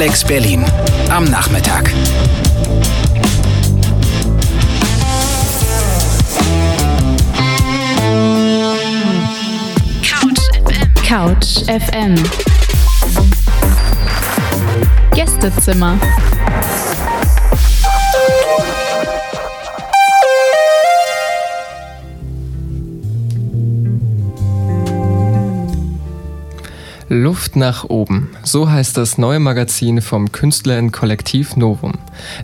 Alex Berlin am Nachmittag. Couch FM. Gästezimmer. Luft nach oben. So heißt das neue Magazin vom Künstlerinnen-Kollektiv Novum.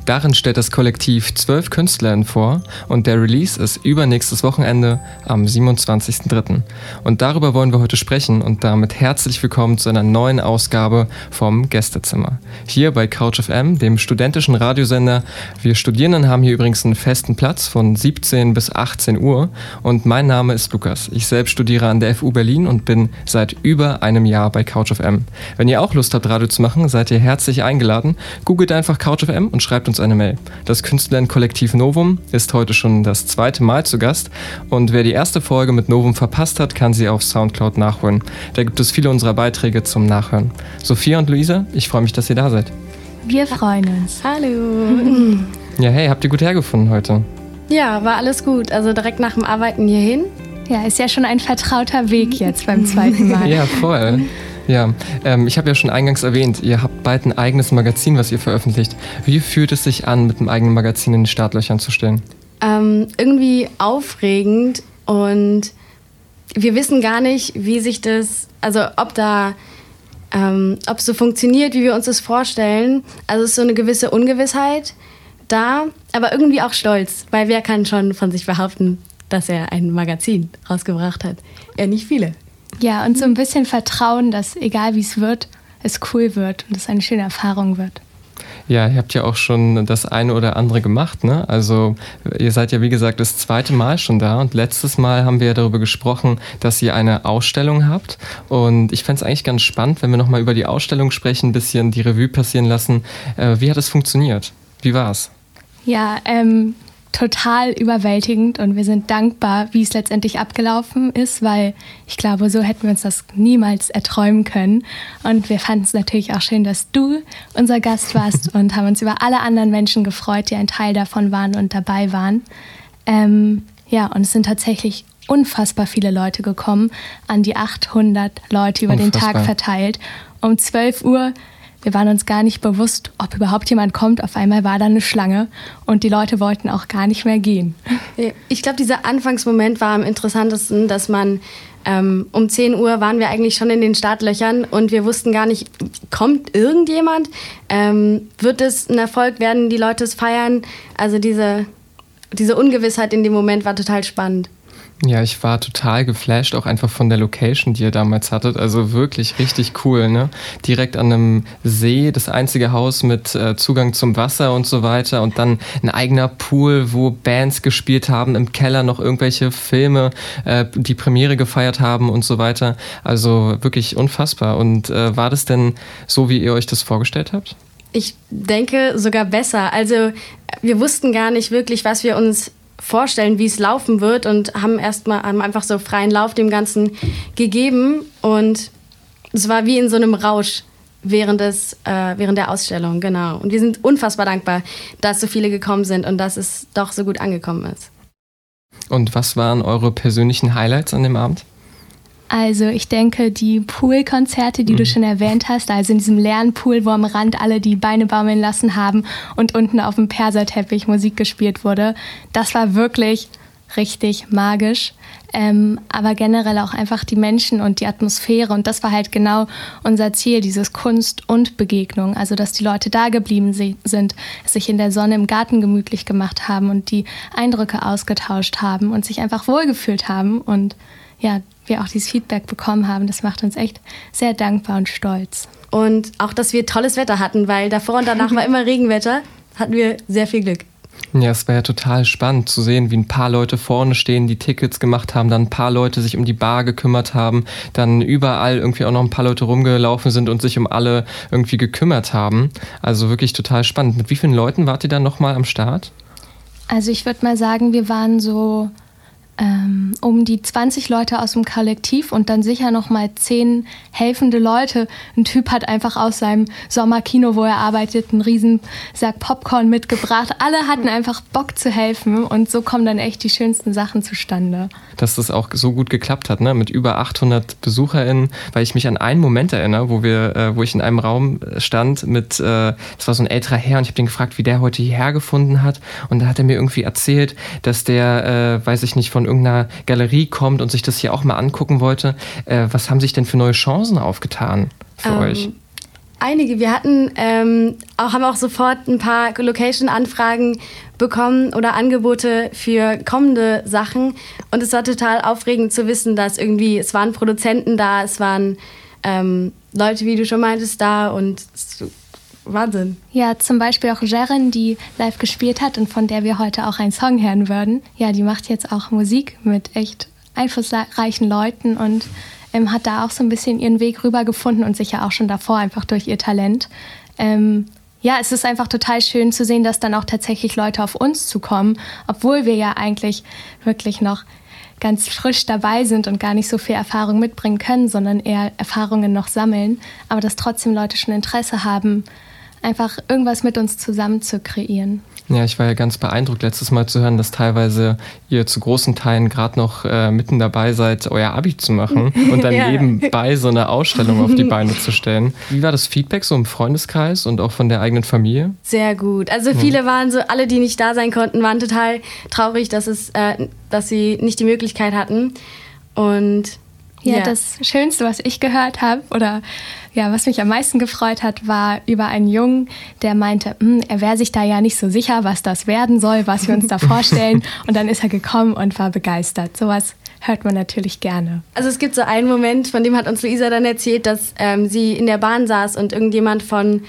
Darin stellt das Kollektiv zwölf Künstlerinnen vor und der Release ist übernächstes Wochenende am 27.03. Und darüber wollen wir heute sprechen und damit herzlich willkommen zu einer neuen Ausgabe vom Gästezimmer. Hier bei Couch FM, dem studentischen Radiosender. Wir Studierenden haben hier übrigens einen festen Platz von 17 bis 18 Uhr und mein Name ist Lukas. Ich selbst studiere an der FU Berlin und bin seit über einem Jahr bei CouchFM. Wenn ihr auch Lust habt, Radio zu machen, seid ihr herzlich eingeladen. Googelt einfach CouchFM und schreibt uns eine Mail. Das Künstlerinnen-Kollektiv Novum ist heute schon das zweite Mal zu Gast und wer die erste Folge mit Novum verpasst hat, kann sie auf Soundcloud nachholen. Da gibt es viele unserer Beiträge zum Nachhören. Sophia und Luisa, ich freue mich, dass ihr da seid. Wir freuen uns. Hallo. Ja, hey, habt ihr gut hergefunden heute? Ja, war alles gut. Also direkt nach dem Arbeiten hierhin. Ja, ist ja schon ein vertrauter Weg jetzt beim zweiten Mal. ja, voll. Ja, ähm, ich habe ja schon eingangs erwähnt, ihr habt bald ein eigenes Magazin, was ihr veröffentlicht. Wie fühlt es sich an, mit einem eigenen Magazin in den Startlöchern zu stehen? Ähm, irgendwie aufregend und wir wissen gar nicht, wie sich das, also ob da, ähm, ob es so funktioniert, wie wir uns das vorstellen. Also es ist so eine gewisse Ungewissheit da, aber irgendwie auch stolz, weil wer kann schon von sich behaupten, dass er ein Magazin rausgebracht hat? Ja, nicht viele. Ja, und so ein bisschen Vertrauen, dass egal wie es wird, es cool wird und es eine schöne Erfahrung wird. Ja, ihr habt ja auch schon das eine oder andere gemacht, ne? Also ihr seid ja wie gesagt das zweite Mal schon da und letztes Mal haben wir ja darüber gesprochen, dass ihr eine Ausstellung habt und ich fände es eigentlich ganz spannend, wenn wir nochmal über die Ausstellung sprechen, ein bisschen die Revue passieren lassen. Äh, wie hat es funktioniert? Wie war es? Ja, ähm, total überwältigend und wir sind dankbar, wie es letztendlich abgelaufen ist, weil ich glaube, so hätten wir uns das niemals erträumen können. Und wir fanden es natürlich auch schön, dass du unser Gast warst und haben uns über alle anderen Menschen gefreut, die ein Teil davon waren und dabei waren. Ähm, ja, und es sind tatsächlich unfassbar viele Leute gekommen, an die 800 Leute über unfassbar. den Tag verteilt. Um 12 Uhr wir waren uns gar nicht bewusst, ob überhaupt jemand kommt. Auf einmal war da eine Schlange und die Leute wollten auch gar nicht mehr gehen. Ich glaube, dieser Anfangsmoment war am interessantesten, dass man ähm, um 10 Uhr waren wir eigentlich schon in den Startlöchern und wir wussten gar nicht, kommt irgendjemand? Ähm, wird es ein Erfolg? Werden die Leute es feiern? Also diese, diese Ungewissheit in dem Moment war total spannend. Ja, ich war total geflasht, auch einfach von der Location, die ihr damals hattet. Also wirklich richtig cool, ne? Direkt an einem See, das einzige Haus mit äh, Zugang zum Wasser und so weiter. Und dann ein eigener Pool, wo Bands gespielt haben, im Keller noch irgendwelche Filme, äh, die Premiere gefeiert haben und so weiter. Also wirklich unfassbar. Und äh, war das denn so, wie ihr euch das vorgestellt habt? Ich denke sogar besser. Also wir wussten gar nicht wirklich, was wir uns vorstellen, wie es laufen wird und haben erstmal einfach so freien Lauf dem Ganzen gegeben und es war wie in so einem Rausch während, des, äh, während der Ausstellung, genau. Und wir sind unfassbar dankbar, dass so viele gekommen sind und dass es doch so gut angekommen ist. Und was waren eure persönlichen Highlights an dem Abend? Also ich denke, die Poolkonzerte, die mhm. du schon erwähnt hast, also in diesem leeren Pool, wo am Rand alle die Beine baumeln lassen haben und unten auf dem Perserteppich Musik gespielt wurde, das war wirklich richtig magisch. Ähm, aber generell auch einfach die Menschen und die Atmosphäre. Und das war halt genau unser Ziel, dieses Kunst und Begegnung. Also, dass die Leute da geblieben sind, sich in der Sonne im Garten gemütlich gemacht haben und die Eindrücke ausgetauscht haben und sich einfach wohlgefühlt haben. Und ja, wir auch dieses Feedback bekommen haben. Das macht uns echt sehr dankbar und stolz. Und auch, dass wir tolles Wetter hatten, weil davor und danach war immer Regenwetter, hatten wir sehr viel Glück. Ja, es war ja total spannend zu sehen, wie ein paar Leute vorne stehen, die Tickets gemacht haben, dann ein paar Leute sich um die Bar gekümmert haben, dann überall irgendwie auch noch ein paar Leute rumgelaufen sind und sich um alle irgendwie gekümmert haben. Also wirklich total spannend. Mit wie vielen Leuten wart ihr dann nochmal am Start? Also ich würde mal sagen, wir waren so ähm, um die 20 Leute aus dem Kollektiv und dann sicher noch mal 10 helfende Leute. Ein Typ hat einfach aus seinem Sommerkino, wo er arbeitet, einen riesen Sack Popcorn mitgebracht. Alle hatten einfach Bock zu helfen und so kommen dann echt die schönsten Sachen zustande. Dass das auch so gut geklappt hat, ne? mit über 800 BesucherInnen, weil ich mich an einen Moment erinnere, wo wir, äh, wo ich in einem Raum stand mit, äh, das war so ein älterer Herr und ich habe den gefragt, wie der heute hierher gefunden hat und da hat er mir irgendwie erzählt, dass der, äh, weiß ich nicht, von von irgendeiner Galerie kommt und sich das hier auch mal angucken wollte. Äh, was haben sich denn für neue Chancen aufgetan für ähm, euch? Einige. Wir hatten ähm, auch, haben auch sofort ein paar Location-Anfragen bekommen oder Angebote für kommende Sachen. Und es war total aufregend zu wissen, dass irgendwie, es waren Produzenten da, es waren ähm, Leute, wie du schon meintest, da und Wahnsinn. Ja, zum Beispiel auch Jeren, die live gespielt hat und von der wir heute auch einen Song hören würden. Ja, die macht jetzt auch Musik mit echt einflussreichen Leuten und ähm, hat da auch so ein bisschen ihren Weg rübergefunden und sicher auch schon davor einfach durch ihr Talent. Ähm, ja, es ist einfach total schön zu sehen, dass dann auch tatsächlich Leute auf uns zukommen, obwohl wir ja eigentlich wirklich noch ganz frisch dabei sind und gar nicht so viel Erfahrung mitbringen können, sondern eher Erfahrungen noch sammeln, aber dass trotzdem Leute schon Interesse haben, einfach irgendwas mit uns zusammen zu kreieren. Ja, ich war ja ganz beeindruckt, letztes Mal zu hören, dass teilweise ihr zu großen Teilen gerade noch äh, mitten dabei seid, euer Abi zu machen und dann ja. nebenbei so eine Ausstellung auf die Beine zu stellen. Wie war das Feedback so im Freundeskreis und auch von der eigenen Familie? Sehr gut. Also viele ja. waren so, alle, die nicht da sein konnten, waren total traurig, dass, es, äh, dass sie nicht die Möglichkeit hatten. Und ja, ja, das Schönste, was ich gehört habe oder ja, was mich am meisten gefreut hat, war über einen Jungen, der meinte, hm, er wäre sich da ja nicht so sicher, was das werden soll, was wir uns da vorstellen. Und dann ist er gekommen und war begeistert. Sowas hört man natürlich gerne. Also es gibt so einen Moment, von dem hat uns Luisa dann erzählt, dass ähm, sie in der Bahn saß und irgendjemand von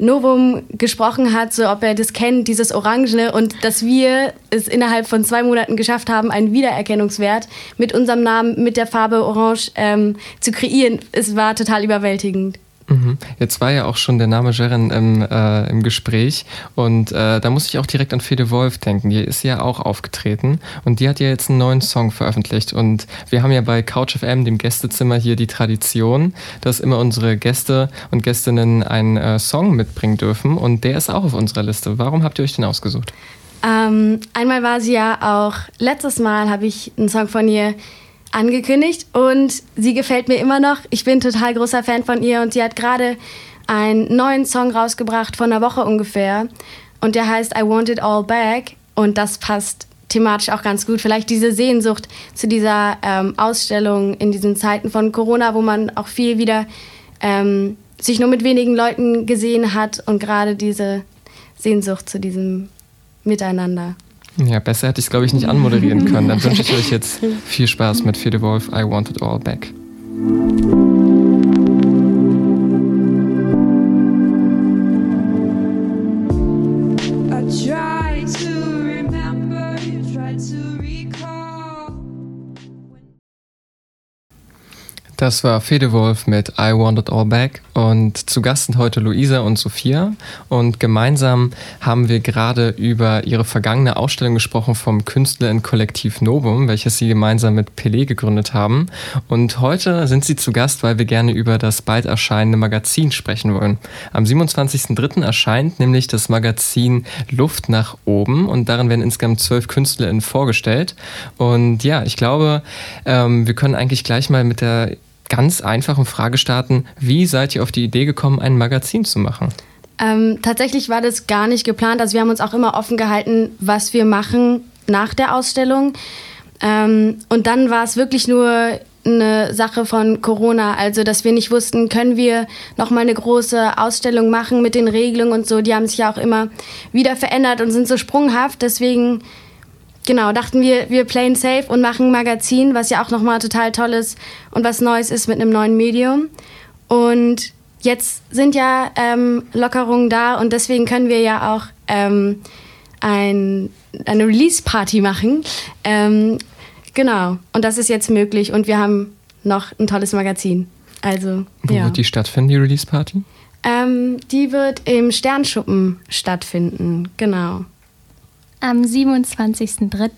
Novum gesprochen hat, so ob er das kennt, dieses Orangene und dass wir es innerhalb von zwei Monaten geschafft haben, einen Wiedererkennungswert mit unserem Namen, mit der Farbe Orange ähm, zu kreieren. Es war total überwältigend. Mhm. Jetzt war ja auch schon der Name Jeren im, äh, im Gespräch und äh, da muss ich auch direkt an Fede Wolf denken. Die ist ja auch aufgetreten und die hat ja jetzt einen neuen Song veröffentlicht und wir haben ja bei Couch FM, dem Gästezimmer, hier die Tradition, dass immer unsere Gäste und Gästinnen einen äh, Song mitbringen dürfen und der ist auch auf unserer Liste. Warum habt ihr euch den ausgesucht? Ähm, einmal war sie ja auch, letztes Mal habe ich einen Song von ihr angekündigt und sie gefällt mir immer noch. Ich bin total großer Fan von ihr und sie hat gerade einen neuen Song rausgebracht, von einer Woche ungefähr. Und der heißt I Want It All Back und das passt thematisch auch ganz gut. Vielleicht diese Sehnsucht zu dieser ähm, Ausstellung in diesen Zeiten von Corona, wo man auch viel wieder ähm, sich nur mit wenigen Leuten gesehen hat und gerade diese Sehnsucht zu diesem Miteinander. Ja, besser hätte ich es, glaube ich, nicht anmoderieren können. Dann wünsche ich euch jetzt viel Spaß mit Fede Wolf, I Want It All Back. Das war Fedewolf mit I Want It All Back und zu Gast sind heute Luisa und Sophia und gemeinsam haben wir gerade über ihre vergangene Ausstellung gesprochen vom Künstlerinnen-Kollektiv Novum, welches sie gemeinsam mit Pelé gegründet haben und heute sind sie zu Gast, weil wir gerne über das bald erscheinende Magazin sprechen wollen. Am 27.03. erscheint nämlich das Magazin Luft nach oben und darin werden insgesamt zwölf Künstlerinnen vorgestellt und ja, ich glaube, ähm, wir können eigentlich gleich mal mit der ganz einfachen Frage starten. Wie seid ihr auf die Idee gekommen, ein Magazin zu machen? Ähm, tatsächlich war das gar nicht geplant. Also wir haben uns auch immer offen gehalten, was wir machen nach der Ausstellung. Ähm, und dann war es wirklich nur eine Sache von Corona, also dass wir nicht wussten, können wir noch mal eine große Ausstellung machen mit den Regelungen und so. Die haben sich ja auch immer wieder verändert und sind so sprunghaft. Deswegen genau, dachten wir, wir playen safe und machen ein Magazin, was ja auch nochmal total toll ist und was Neues ist mit einem neuen Medium. Und jetzt sind ja ähm, Lockerungen da und deswegen können wir ja auch ähm, ein, eine Release-Party machen. Ähm, genau, und das ist jetzt möglich und wir haben noch ein tolles Magazin. Also, Wo ja. wird die stattfinden, die Release-Party? Ähm, die wird im Sternschuppen stattfinden, genau. Am 27.03.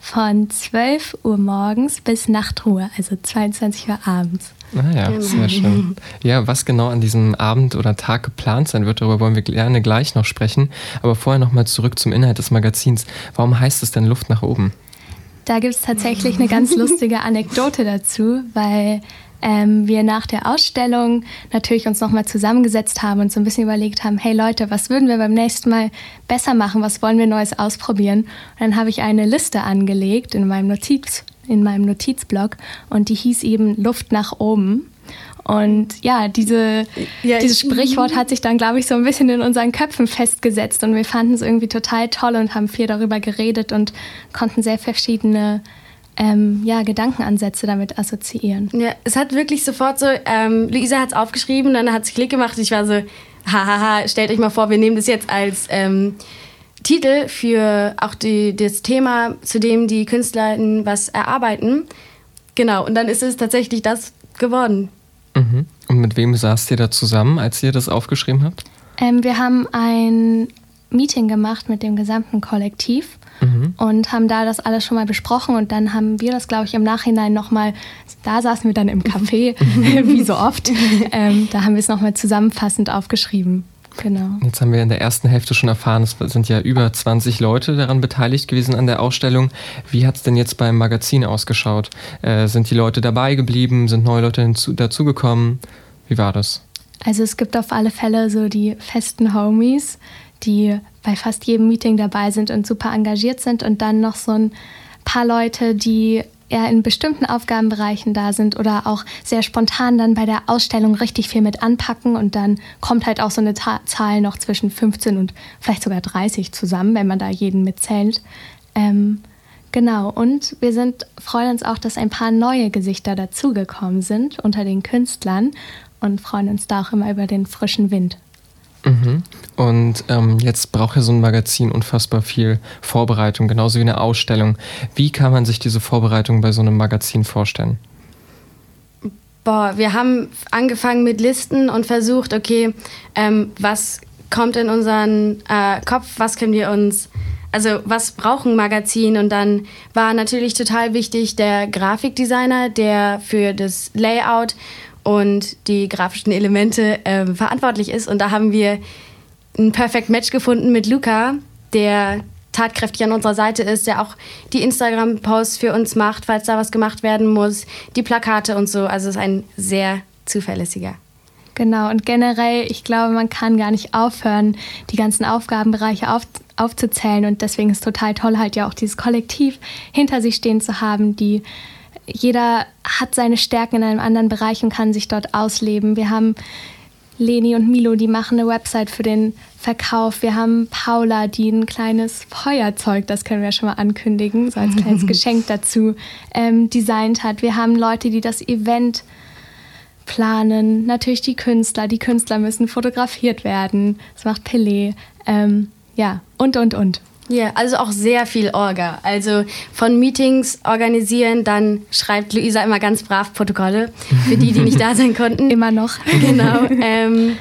von 12 Uhr morgens bis Nachtruhe, also 22 Uhr abends. Naja, ah genau. sehr schön. Ja, was genau an diesem Abend oder Tag geplant sein wird, darüber wollen wir gerne gleich noch sprechen. Aber vorher nochmal zurück zum Inhalt des Magazins. Warum heißt es denn Luft nach oben? Da gibt es tatsächlich eine ganz lustige Anekdote dazu, weil ähm, wir nach der Ausstellung natürlich uns nochmal zusammengesetzt haben und so ein bisschen überlegt haben, hey Leute, was würden wir beim nächsten Mal besser machen, was wollen wir Neues ausprobieren? Und dann habe ich eine Liste angelegt in meinem, Notiz, in meinem Notizblock und die hieß eben Luft nach oben. Und ja, diese, ja, dieses Sprichwort hat sich dann, glaube ich, so ein bisschen in unseren Köpfen festgesetzt und wir fanden es irgendwie total toll und haben viel darüber geredet und konnten sehr verschiedene ähm, ja, Gedankenansätze damit assoziieren. Ja, es hat wirklich sofort so, ähm, Luisa hat es aufgeschrieben, dann hat es Klick gemacht. Ich war so, hahaha, stellt euch mal vor, wir nehmen das jetzt als ähm, Titel für auch die, das Thema, zu dem die KünstlerInnen was erarbeiten. Genau, und dann ist es tatsächlich das geworden. Mhm. Und mit wem saßt ihr da zusammen, als ihr das aufgeschrieben habt? Ähm, wir haben ein Meeting gemacht mit dem gesamten Kollektiv mhm. und haben da das alles schon mal besprochen und dann haben wir das, glaube ich, im Nachhinein nochmal, da saßen wir dann im Café, wie so oft, ähm, da haben wir es nochmal zusammenfassend aufgeschrieben. Genau. Jetzt haben wir in der ersten Hälfte schon erfahren, es sind ja über 20 Leute daran beteiligt gewesen an der Ausstellung. Wie hat es denn jetzt beim Magazin ausgeschaut? Äh, sind die Leute dabei geblieben? Sind neue Leute hinzu, dazugekommen? Wie war das? Also es gibt auf alle Fälle so die festen Homies, die bei fast jedem Meeting dabei sind und super engagiert sind und dann noch so ein paar Leute, die eher in bestimmten Aufgabenbereichen da sind oder auch sehr spontan dann bei der Ausstellung richtig viel mit anpacken und dann kommt halt auch so eine Ta Zahl noch zwischen 15 und vielleicht sogar 30 zusammen, wenn man da jeden mitzählt. Ähm, genau, und wir sind, freuen uns auch, dass ein paar neue Gesichter dazugekommen sind unter den Künstlern und freuen uns da auch immer über den frischen Wind. Mhm. Und ähm, jetzt braucht ja so ein Magazin unfassbar viel Vorbereitung, genauso wie eine Ausstellung. Wie kann man sich diese Vorbereitung bei so einem Magazin vorstellen? Boah, wir haben angefangen mit Listen und versucht, okay, ähm, was kommt in unseren äh, Kopf, was können wir uns, also was brauchen Magazin? Und dann war natürlich total wichtig der Grafikdesigner, der für das Layout und die grafischen Elemente äh, verantwortlich ist. Und da haben wir ein Perfect Match gefunden mit Luca, der tatkräftig an unserer Seite ist, der auch die Instagram-Posts für uns macht, falls da was gemacht werden muss, die Plakate und so. Also ist ein sehr zuverlässiger. Genau, und generell, ich glaube, man kann gar nicht aufhören, die ganzen Aufgabenbereiche auf, aufzuzählen. Und deswegen ist es total toll, halt ja auch dieses Kollektiv hinter sich stehen zu haben, die jeder hat seine Stärken in einem anderen Bereich und kann sich dort ausleben. Wir haben Leni und Milo, die machen eine Website für den Verkauf. Wir haben Paula, die ein kleines Feuerzeug, das können wir schon mal ankündigen, so als kleines Geschenk dazu, ähm, designt hat. Wir haben Leute, die das Event planen. Natürlich die Künstler. Die Künstler müssen fotografiert werden. Das macht Pelé. Ähm, ja, und, und, und. Ja, also auch sehr viel Orga. Also von Meetings organisieren, dann schreibt Luisa immer ganz brav Protokolle für die, die nicht da sein konnten. Immer noch. Genau. Ähm,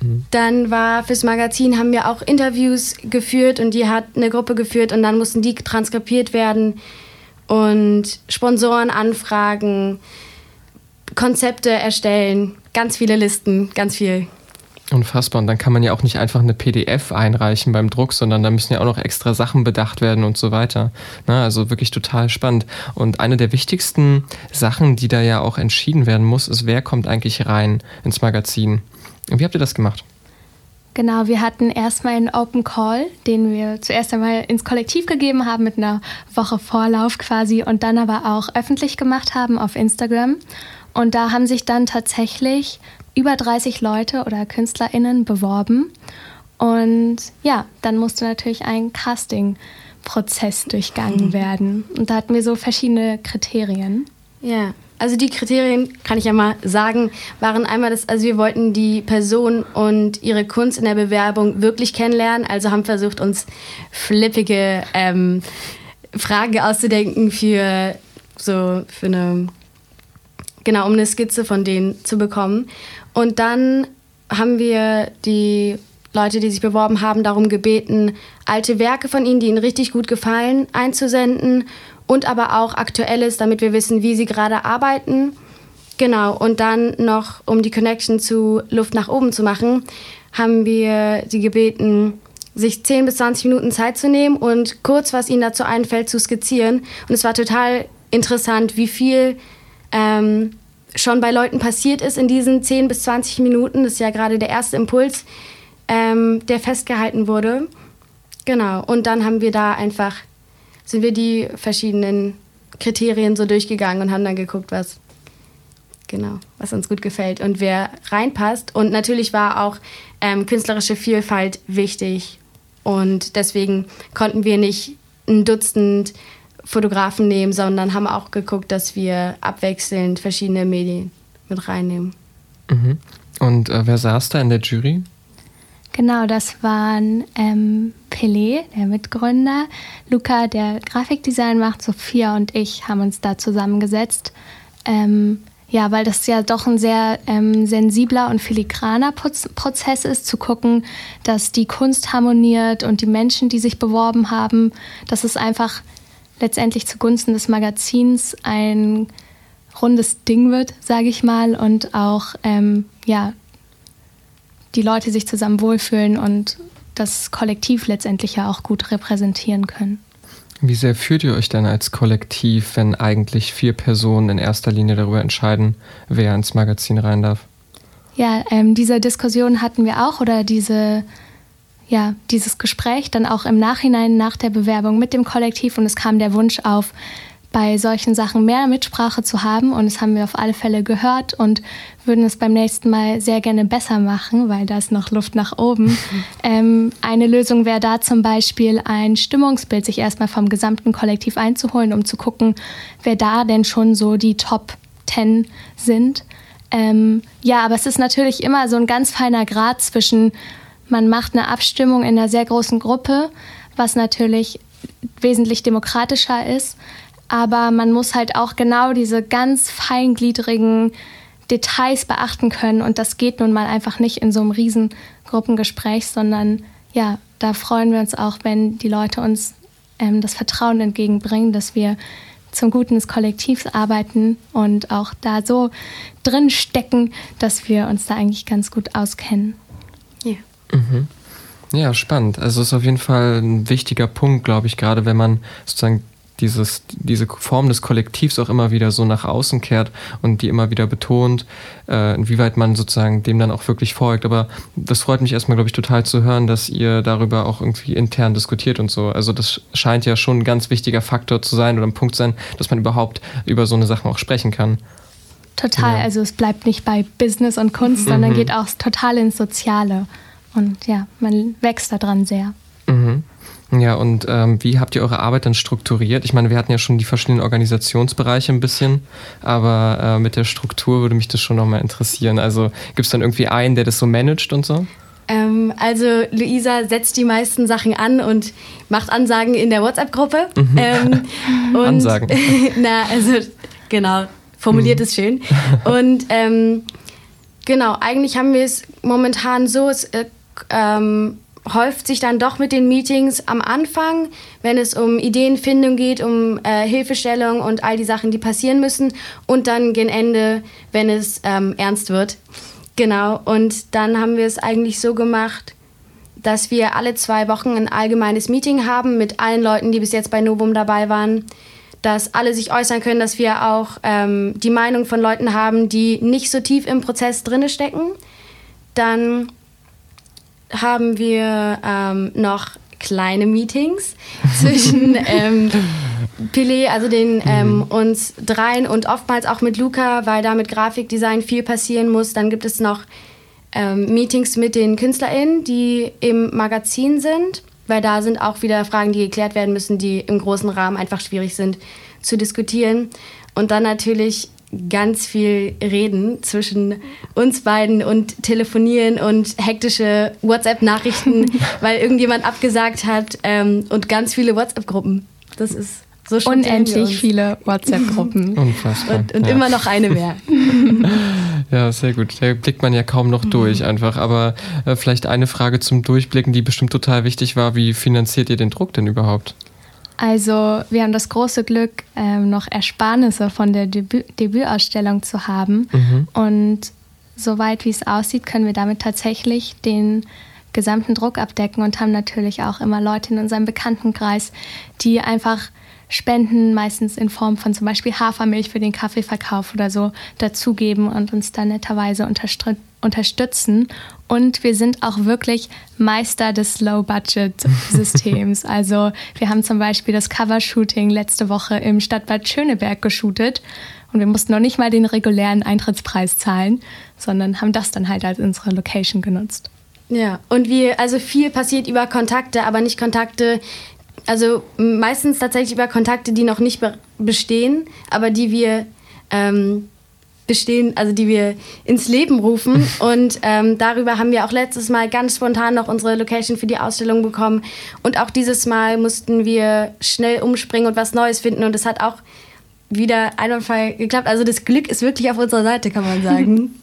mhm. dann war fürs Magazin haben wir auch Interviews geführt und die hat eine Gruppe geführt und dann mussten die transkribiert werden und Sponsoren anfragen, Konzepte erstellen, ganz viele Listen, ganz viel. Unfassbar. Und dann kann man ja auch nicht einfach eine PDF einreichen beim Druck, sondern da müssen ja auch noch extra Sachen bedacht werden und so weiter. Na, also wirklich total spannend. Und eine der wichtigsten Sachen, die da ja auch entschieden werden muss, ist, wer kommt eigentlich rein ins Magazin. Und wie habt ihr das gemacht? Genau, wir hatten erstmal einen Open Call, den wir zuerst einmal ins Kollektiv gegeben haben mit einer Woche Vorlauf quasi und dann aber auch öffentlich gemacht haben auf Instagram. Und da haben sich dann tatsächlich über 30 Leute oder KünstlerInnen beworben. Und ja, dann musste natürlich ein Casting-Prozess durchgangen mhm. werden. Und da hatten wir so verschiedene Kriterien. Ja, also die Kriterien, kann ich ja mal sagen, waren einmal das, also wir wollten die Person und ihre Kunst in der Bewerbung wirklich kennenlernen, also haben versucht, uns flippige ähm, Fragen auszudenken für so, für eine, genau, um eine Skizze von denen zu bekommen. Und dann haben wir die Leute, die sich beworben haben, darum gebeten, alte Werke von ihnen, die ihnen richtig gut gefallen, einzusenden und aber auch aktuelles, damit wir wissen, wie sie gerade arbeiten. Genau, und dann noch, um die Connection zu Luft nach oben zu machen, haben wir sie gebeten, sich 10 bis 20 Minuten Zeit zu nehmen und kurz, was ihnen dazu einfällt, zu skizzieren. Und es war total interessant, wie viel ähm, schon bei Leuten passiert ist in diesen 10 bis 20 Minuten. Das ist ja gerade der erste Impuls, ähm, der festgehalten wurde. Genau. Und dann haben wir da einfach, sind wir die verschiedenen Kriterien so durchgegangen und haben dann geguckt, was genau, was uns gut gefällt und wer reinpasst. Und natürlich war auch ähm, künstlerische Vielfalt wichtig. Und deswegen konnten wir nicht ein Dutzend Fotografen nehmen, sondern haben auch geguckt, dass wir abwechselnd verschiedene Medien mit reinnehmen. Mhm. Und äh, wer saß da in der Jury? Genau, das waren ähm, Pelé, der Mitgründer, Luca, der Grafikdesign macht, Sophia und ich haben uns da zusammengesetzt. Ähm, ja, weil das ja doch ein sehr ähm, sensibler und filigraner Prozess ist, zu gucken, dass die Kunst harmoniert und die Menschen, die sich beworben haben, dass es einfach letztendlich zugunsten des Magazins ein rundes Ding wird, sage ich mal, und auch ähm, ja, die Leute sich zusammen wohlfühlen und das Kollektiv letztendlich ja auch gut repräsentieren können. Wie sehr fühlt ihr euch denn als Kollektiv, wenn eigentlich vier Personen in erster Linie darüber entscheiden, wer ins Magazin rein darf? Ja, ähm, diese Diskussion hatten wir auch oder diese ja, dieses Gespräch dann auch im Nachhinein nach der Bewerbung mit dem Kollektiv und es kam der Wunsch auf, bei solchen Sachen mehr Mitsprache zu haben und das haben wir auf alle Fälle gehört und würden es beim nächsten Mal sehr gerne besser machen, weil da ist noch Luft nach oben. ähm, eine Lösung wäre da zum Beispiel ein Stimmungsbild, sich erstmal vom gesamten Kollektiv einzuholen, um zu gucken, wer da denn schon so die Top Ten sind. Ähm, ja, aber es ist natürlich immer so ein ganz feiner Grad zwischen man macht eine Abstimmung in einer sehr großen Gruppe, was natürlich wesentlich demokratischer ist. Aber man muss halt auch genau diese ganz feingliedrigen Details beachten können. Und das geht nun mal einfach nicht in so einem riesen Gruppengespräch, sondern ja, da freuen wir uns auch, wenn die Leute uns ähm, das Vertrauen entgegenbringen, dass wir zum Guten des Kollektivs arbeiten und auch da so drin stecken, dass wir uns da eigentlich ganz gut auskennen. Ja. Mhm. Ja, spannend. Also es ist auf jeden Fall ein wichtiger Punkt, glaube ich, gerade wenn man sozusagen dieses, diese Form des Kollektivs auch immer wieder so nach außen kehrt und die immer wieder betont, äh, inwieweit man sozusagen dem dann auch wirklich folgt. Aber das freut mich erstmal, glaube ich, total zu hören, dass ihr darüber auch irgendwie intern diskutiert und so. Also das scheint ja schon ein ganz wichtiger Faktor zu sein oder ein Punkt sein, dass man überhaupt über so eine Sache auch sprechen kann. Total, ja. also es bleibt nicht bei Business und Kunst, mhm. sondern geht auch total ins Soziale. Und ja, man wächst daran sehr. Mhm. Ja, und ähm, wie habt ihr eure Arbeit dann strukturiert? Ich meine, wir hatten ja schon die verschiedenen Organisationsbereiche ein bisschen, aber äh, mit der Struktur würde mich das schon nochmal interessieren. Also gibt es dann irgendwie einen, der das so managt und so? Ähm, also Luisa setzt die meisten Sachen an und macht Ansagen in der WhatsApp-Gruppe. Mhm. Ähm, Ansagen. na, also genau, formuliert mhm. es schön. Und ähm, genau, eigentlich haben wir es momentan so, es äh, ähm, häuft sich dann doch mit den Meetings am Anfang, wenn es um Ideenfindung geht, um äh, Hilfestellung und all die Sachen, die passieren müssen. Und dann gen Ende, wenn es ähm, ernst wird. Genau. Und dann haben wir es eigentlich so gemacht, dass wir alle zwei Wochen ein allgemeines Meeting haben mit allen Leuten, die bis jetzt bei Novum dabei waren, dass alle sich äußern können, dass wir auch ähm, die Meinung von Leuten haben, die nicht so tief im Prozess drinne stecken. Dann haben wir ähm, noch kleine Meetings zwischen ähm, Pele, also den ähm, mhm. uns dreien und oftmals auch mit Luca, weil da mit Grafikdesign viel passieren muss. Dann gibt es noch ähm, Meetings mit den KünstlerInnen, die im Magazin sind, weil da sind auch wieder Fragen, die geklärt werden müssen, die im großen Rahmen einfach schwierig sind zu diskutieren. Und dann natürlich ganz viel reden zwischen uns beiden und telefonieren und hektische WhatsApp-Nachrichten, weil irgendjemand abgesagt hat ähm, und ganz viele WhatsApp-Gruppen. Das ist so Unendlich viele WhatsApp-Gruppen. Unfassbar. Und, und ja. immer noch eine mehr. Ja, sehr gut. Da blickt man ja kaum noch durch mhm. einfach. Aber äh, vielleicht eine Frage zum Durchblicken, die bestimmt total wichtig war. Wie finanziert ihr den Druck denn überhaupt? Also wir haben das große Glück, ähm, noch Ersparnisse von der Debü Debütausstellung zu haben. Mhm. Und soweit wie es aussieht, können wir damit tatsächlich den gesamten Druck abdecken und haben natürlich auch immer Leute in unserem Bekanntenkreis, die einfach Spenden, meistens in Form von zum Beispiel Hafermilch für den Kaffeeverkauf oder so, dazugeben und uns dann netterweise unterstützen. Und wir sind auch wirklich Meister des Low-Budget-Systems. also wir haben zum Beispiel das Cover-Shooting letzte Woche im Stadtbad Schöneberg geshootet. Und wir mussten noch nicht mal den regulären Eintrittspreis zahlen, sondern haben das dann halt als unsere Location genutzt. Ja, und wie, also viel passiert über Kontakte, aber nicht Kontakte, also meistens tatsächlich über Kontakte, die noch nicht be bestehen, aber die wir ähm, bestehen, also die wir ins Leben rufen. Und ähm, darüber haben wir auch letztes Mal ganz spontan noch unsere Location für die Ausstellung bekommen. Und auch dieses Mal mussten wir schnell umspringen und was Neues finden. Und es hat auch wieder einwandfrei geklappt. Also das Glück ist wirklich auf unserer Seite, kann man sagen.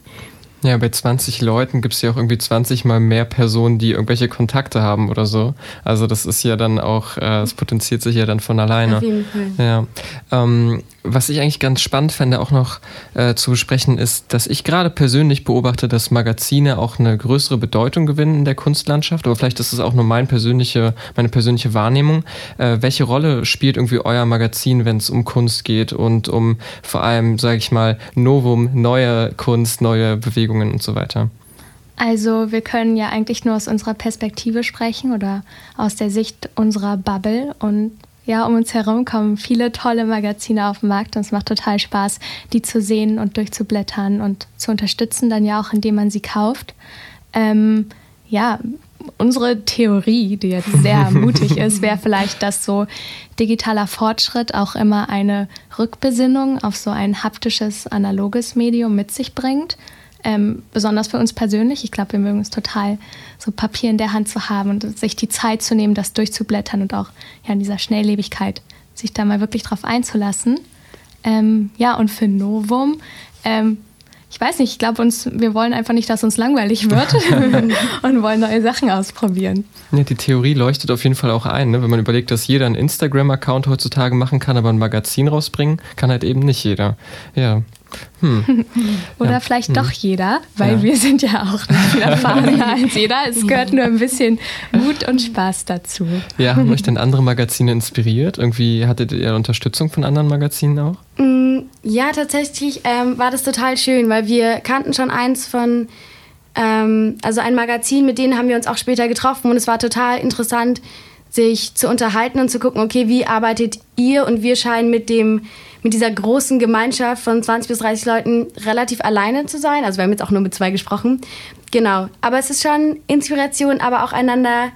Ja, bei 20 Leuten gibt es ja auch irgendwie 20 mal mehr Personen, die irgendwelche Kontakte haben oder so. Also das ist ja dann auch, äh, es potenziert sich ja dann von alleine. Auf jeden Fall. Ja. Ähm, was ich eigentlich ganz spannend fände, auch noch äh, zu besprechen, ist, dass ich gerade persönlich beobachte, dass Magazine auch eine größere Bedeutung gewinnen in der Kunstlandschaft. Aber vielleicht ist es auch nur mein persönliche, meine persönliche Wahrnehmung. Äh, welche Rolle spielt irgendwie euer Magazin, wenn es um Kunst geht und um vor allem, sage ich mal, Novum, neue Kunst, neue Bewegungen und so weiter? Also wir können ja eigentlich nur aus unserer Perspektive sprechen oder aus der Sicht unserer Bubble und ja, um uns herum kommen viele tolle Magazine auf den Markt und es macht total Spaß, die zu sehen und durchzublättern und zu unterstützen, dann ja auch, indem man sie kauft. Ähm, ja, unsere Theorie, die jetzt sehr mutig ist, wäre vielleicht, dass so digitaler Fortschritt auch immer eine Rückbesinnung auf so ein haptisches, analoges Medium mit sich bringt. Ähm, besonders für uns persönlich. Ich glaube, wir mögen es total, so Papier in der Hand zu haben und sich die Zeit zu nehmen, das durchzublättern und auch ja, in dieser Schnelllebigkeit sich da mal wirklich drauf einzulassen. Ähm, ja, und für Novum, ähm, ich weiß nicht, ich glaube uns, wir wollen einfach nicht, dass uns langweilig wird und wollen neue Sachen ausprobieren. Ja, die Theorie leuchtet auf jeden Fall auch ein, ne? wenn man überlegt, dass jeder einen Instagram-Account heutzutage machen kann, aber ein Magazin rausbringen, kann halt eben nicht jeder. Ja, hm. Oder ja. vielleicht hm. doch jeder, weil ja. wir sind ja auch nicht viel erfahrener als jeder. Es gehört nur ein bisschen Mut und Spaß dazu. Ja, haben euch denn andere Magazine inspiriert? Irgendwie hattet ihr Unterstützung von anderen Magazinen auch? Mm, ja, tatsächlich ähm, war das total schön, weil wir kannten schon eins von, ähm, also ein Magazin, mit denen haben wir uns auch später getroffen und es war total interessant, sich zu unterhalten und zu gucken, okay, wie arbeitet ihr und wir scheinen mit dem mit dieser großen Gemeinschaft von 20 bis 30 Leuten relativ alleine zu sein. Also wir haben jetzt auch nur mit zwei gesprochen. Genau. Aber es ist schon Inspiration, aber auch einander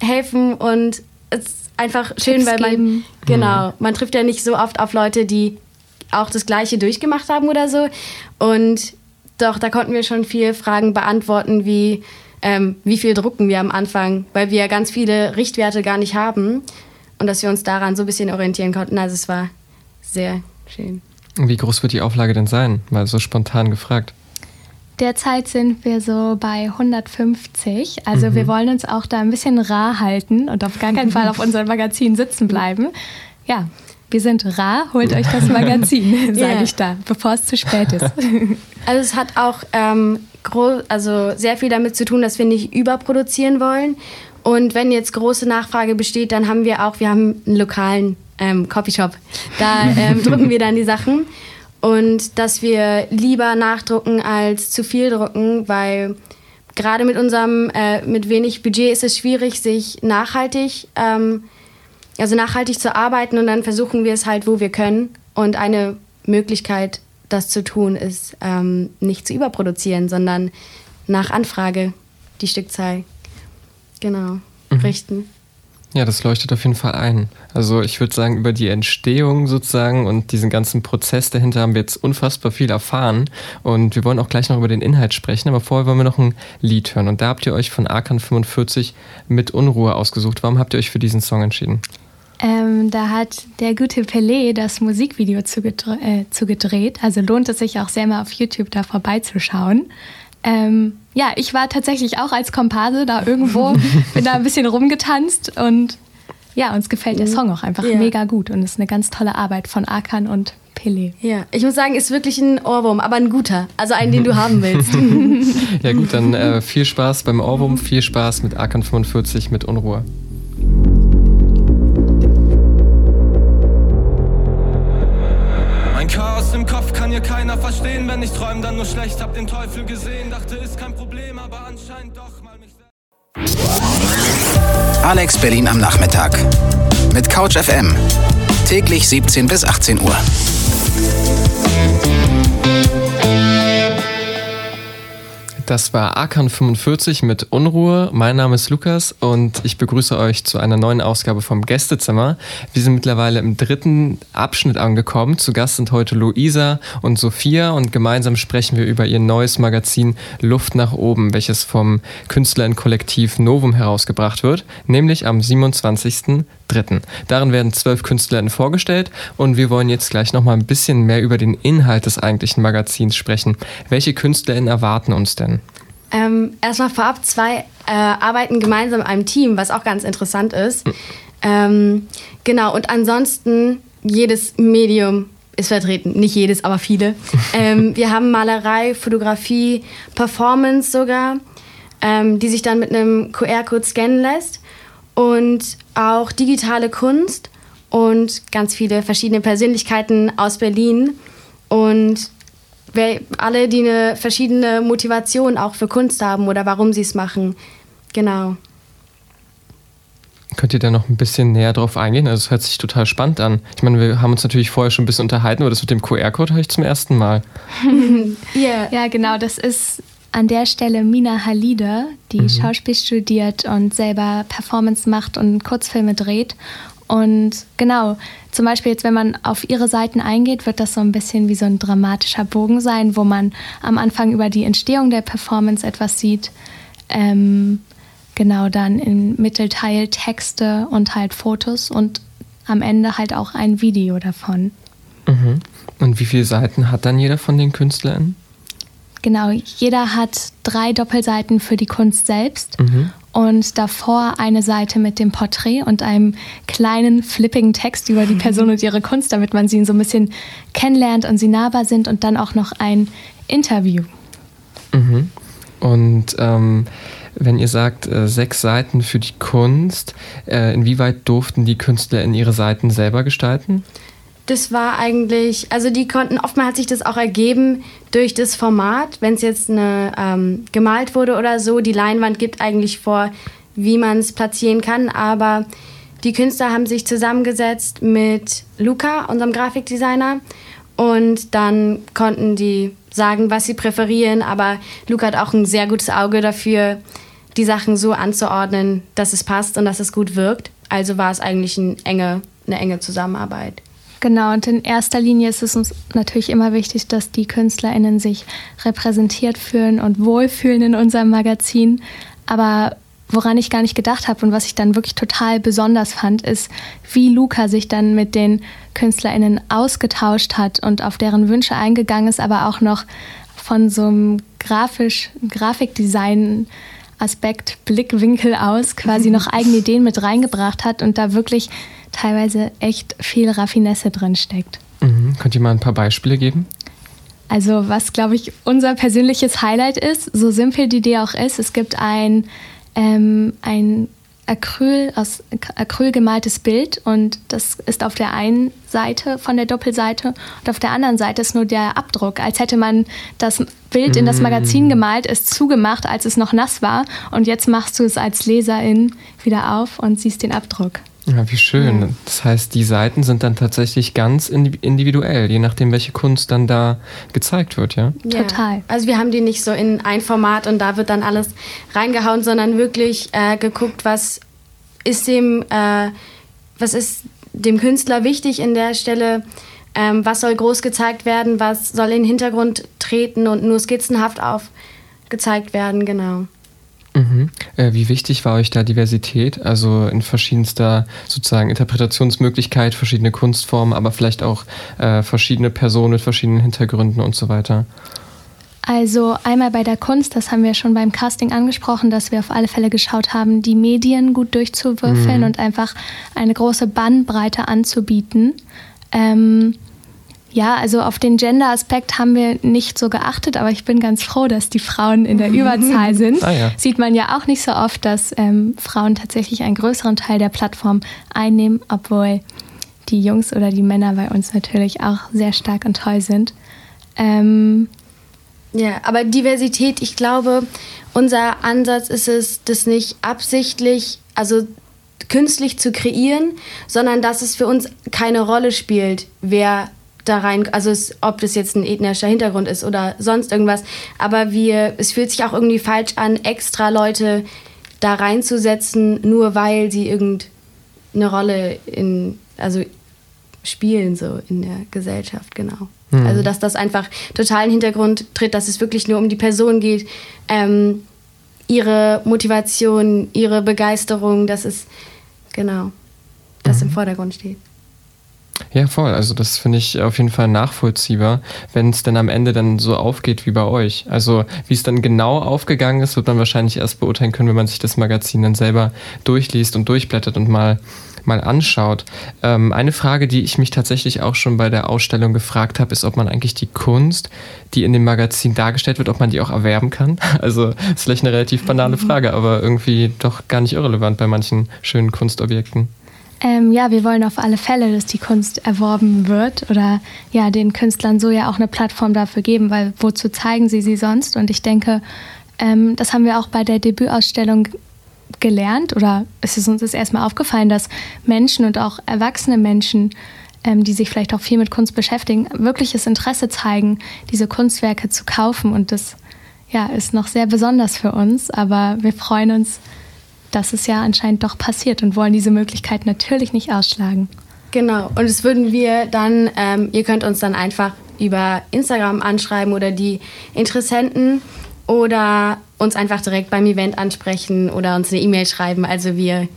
helfen und es ist einfach schön, Tipps weil man geben. genau, mhm. man trifft ja nicht so oft auf Leute, die auch das gleiche durchgemacht haben oder so. Und doch, da konnten wir schon viel Fragen beantworten, wie ähm, wie viel drucken wir am Anfang, weil wir ganz viele Richtwerte gar nicht haben und dass wir uns daran so ein bisschen orientieren konnten. Also es war sehr schön. Wie groß wird die Auflage denn sein? Mal so spontan gefragt. Derzeit sind wir so bei 150. Also mhm. wir wollen uns auch da ein bisschen rar halten und auf gar keinen Fall auf unserem Magazin sitzen bleiben. Ja, wir sind rar, holt euch das Magazin, sage yeah. ich da, bevor es zu spät ist. Also es hat auch ähm, also sehr viel damit zu tun, dass wir nicht überproduzieren wollen. Und wenn jetzt große Nachfrage besteht, dann haben wir auch, wir haben einen lokalen ähm, Coffeeshop. Da ähm, drucken wir dann die Sachen. Und dass wir lieber nachdrucken als zu viel drucken, weil gerade mit unserem, äh, mit wenig Budget ist es schwierig, sich nachhaltig, ähm, also nachhaltig zu arbeiten und dann versuchen wir es halt, wo wir können. Und eine Möglichkeit, das zu tun, ist ähm, nicht zu überproduzieren, sondern nach Anfrage die Stückzahl genau mhm. richten. Ja, das leuchtet auf jeden Fall ein. Also ich würde sagen, über die Entstehung sozusagen und diesen ganzen Prozess dahinter haben wir jetzt unfassbar viel erfahren. Und wir wollen auch gleich noch über den Inhalt sprechen, aber vorher wollen wir noch ein Lied hören. Und da habt ihr euch von Arkan 45 mit Unruhe ausgesucht. Warum habt ihr euch für diesen Song entschieden? Ähm, da hat der gute Pelé das Musikvideo zugedreht, äh, zugedreht. Also lohnt es sich auch sehr mal auf YouTube da vorbeizuschauen. Ähm, ja, ich war tatsächlich auch als Komparse da irgendwo, bin da ein bisschen rumgetanzt und ja, uns gefällt der Song auch einfach ja. mega gut und ist eine ganz tolle Arbeit von Akan und Pele. Ja, ich muss sagen, ist wirklich ein Ohrwurm, aber ein guter, also einen, den du haben willst. ja gut, dann äh, viel Spaß beim Ohrwurm, viel Spaß mit Akan 45 mit Unruhe. Wenn ich träume, dann nur schlecht, hab den Teufel gesehen, dachte ist kein Problem, aber anscheinend doch mal mich Alex Berlin am Nachmittag mit Couch FM. Täglich 17 bis 18 Uhr. Das war Akan 45 mit Unruhe. Mein Name ist Lukas und ich begrüße euch zu einer neuen Ausgabe vom Gästezimmer. Wir sind mittlerweile im dritten Abschnitt angekommen. Zu Gast sind heute Luisa und Sophia und gemeinsam sprechen wir über ihr neues Magazin Luft nach oben, welches vom Künstlerinnenkollektiv Novum herausgebracht wird, nämlich am 27. Dritten. Darin werden zwölf KünstlerInnen vorgestellt und wir wollen jetzt gleich nochmal ein bisschen mehr über den Inhalt des eigentlichen Magazins sprechen. Welche KünstlerInnen erwarten uns denn? Ähm, erstmal vorab, zwei äh, arbeiten gemeinsam in einem Team, was auch ganz interessant ist. Mhm. Ähm, genau, und ansonsten jedes Medium ist vertreten. Nicht jedes, aber viele. ähm, wir haben Malerei, Fotografie, Performance sogar, ähm, die sich dann mit einem QR-Code scannen lässt und auch digitale Kunst und ganz viele verschiedene Persönlichkeiten aus Berlin und alle, die eine verschiedene Motivation auch für Kunst haben oder warum sie es machen. Genau. Könnt ihr da noch ein bisschen näher drauf eingehen? Also es hört sich total spannend an. Ich meine, wir haben uns natürlich vorher schon ein bisschen unterhalten, aber das mit dem QR-Code höre ich zum ersten Mal. yeah. Ja, genau. Das ist an der Stelle Mina Halide, die mhm. Schauspiel studiert und selber Performance macht und Kurzfilme dreht. Und genau, zum Beispiel jetzt, wenn man auf ihre Seiten eingeht, wird das so ein bisschen wie so ein dramatischer Bogen sein, wo man am Anfang über die Entstehung der Performance etwas sieht. Ähm, genau, dann im Mittelteil Texte und halt Fotos und am Ende halt auch ein Video davon. Mhm. Und wie viele Seiten hat dann jeder von den Künstlern? Genau, jeder hat drei Doppelseiten für die Kunst selbst mhm. und davor eine Seite mit dem Porträt und einem kleinen flippigen Text über die mhm. Person und ihre Kunst, damit man sie so ein bisschen kennenlernt und sie nahbar sind und dann auch noch ein Interview. Mhm. Und ähm, wenn ihr sagt, äh, sechs Seiten für die Kunst, äh, inwieweit durften die Künstler in ihre Seiten selber gestalten? Das war eigentlich, also die konnten, oftmals hat sich das auch ergeben durch das Format, wenn es jetzt eine, ähm, gemalt wurde oder so. Die Leinwand gibt eigentlich vor, wie man es platzieren kann, aber die Künstler haben sich zusammengesetzt mit Luca, unserem Grafikdesigner, und dann konnten die sagen, was sie präferieren, aber Luca hat auch ein sehr gutes Auge dafür, die Sachen so anzuordnen, dass es passt und dass es gut wirkt. Also war es eigentlich eine enge, eine enge Zusammenarbeit. Genau, und in erster Linie ist es uns natürlich immer wichtig, dass die KünstlerInnen sich repräsentiert fühlen und wohlfühlen in unserem Magazin. Aber woran ich gar nicht gedacht habe und was ich dann wirklich total besonders fand, ist, wie Luca sich dann mit den KünstlerInnen ausgetauscht hat und auf deren Wünsche eingegangen ist, aber auch noch von so einem grafisch, Grafikdesign Aspekt, Blickwinkel aus quasi noch eigene Ideen mit reingebracht hat und da wirklich teilweise echt viel Raffinesse drin steckt. Mhm. Könnt ihr mal ein paar Beispiele geben? Also was, glaube ich, unser persönliches Highlight ist, so simpel die Idee auch ist, es gibt ein, ähm, ein Acryl, aus Acryl gemaltes Bild und das ist auf der einen Seite von der Doppelseite und auf der anderen Seite ist nur der Abdruck, als hätte man das Bild in das Magazin mm. gemalt, ist zugemacht, als es noch nass war und jetzt machst du es als Leserin wieder auf und siehst den Abdruck. Ja, wie schön. Ja. Das heißt, die Seiten sind dann tatsächlich ganz individuell, je nachdem, welche Kunst dann da gezeigt wird, ja? ja. Total. Also wir haben die nicht so in ein Format und da wird dann alles reingehauen, sondern wirklich äh, geguckt, was ist dem, äh, was ist dem Künstler wichtig in der Stelle, ähm, was soll groß gezeigt werden, was soll in den Hintergrund treten und nur skizzenhaft aufgezeigt werden, genau. Mhm. Äh, wie wichtig war euch da Diversität? Also in verschiedenster sozusagen Interpretationsmöglichkeit, verschiedene Kunstformen, aber vielleicht auch äh, verschiedene Personen mit verschiedenen Hintergründen und so weiter. Also einmal bei der Kunst, das haben wir schon beim Casting angesprochen, dass wir auf alle Fälle geschaut haben, die Medien gut durchzuwürfeln mhm. und einfach eine große Bandbreite anzubieten. Ähm, ja, also auf den Gender-Aspekt haben wir nicht so geachtet, aber ich bin ganz froh, dass die Frauen in der Überzahl sind. Ah, ja. Sieht man ja auch nicht so oft, dass ähm, Frauen tatsächlich einen größeren Teil der Plattform einnehmen, obwohl die Jungs oder die Männer bei uns natürlich auch sehr stark und toll sind. Ähm, ja, aber Diversität, ich glaube, unser Ansatz ist es, das nicht absichtlich, also künstlich zu kreieren, sondern dass es für uns keine Rolle spielt, wer da rein, also es, ob das jetzt ein ethnischer Hintergrund ist oder sonst irgendwas. Aber wir, es fühlt sich auch irgendwie falsch an, extra Leute da reinzusetzen, nur weil sie irgendeine Rolle in, also spielen so in der Gesellschaft, genau. Mhm. Also dass das einfach total in den Hintergrund tritt, dass es wirklich nur um die Person geht, ähm, ihre Motivation, ihre Begeisterung, dass es genau das mhm. im Vordergrund steht. Ja, voll. Also das finde ich auf jeden Fall nachvollziehbar, wenn es dann am Ende dann so aufgeht wie bei euch. Also wie es dann genau aufgegangen ist, wird man wahrscheinlich erst beurteilen können, wenn man sich das Magazin dann selber durchliest und durchblättert und mal mal anschaut. Ähm, eine Frage, die ich mich tatsächlich auch schon bei der Ausstellung gefragt habe, ist, ob man eigentlich die Kunst, die in dem Magazin dargestellt wird, ob man die auch erwerben kann. Also ist vielleicht eine relativ banale Frage, aber irgendwie doch gar nicht irrelevant bei manchen schönen Kunstobjekten. Ähm, ja, wir wollen auf alle Fälle, dass die Kunst erworben wird oder ja, den Künstlern so ja auch eine Plattform dafür geben, weil wozu zeigen sie sie sonst? Und ich denke, ähm, das haben wir auch bei der Debütausstellung gelernt oder es ist uns erstmal aufgefallen, dass Menschen und auch erwachsene Menschen, ähm, die sich vielleicht auch viel mit Kunst beschäftigen, wirkliches Interesse zeigen, diese Kunstwerke zu kaufen. Und das ja, ist noch sehr besonders für uns, aber wir freuen uns, dass es ja anscheinend doch passiert und wollen diese Möglichkeit natürlich nicht ausschlagen. Genau, und das würden wir dann, ähm, ihr könnt uns dann einfach über Instagram anschreiben oder die Interessenten oder uns einfach direkt beim Event ansprechen oder uns eine E-Mail schreiben. Also wir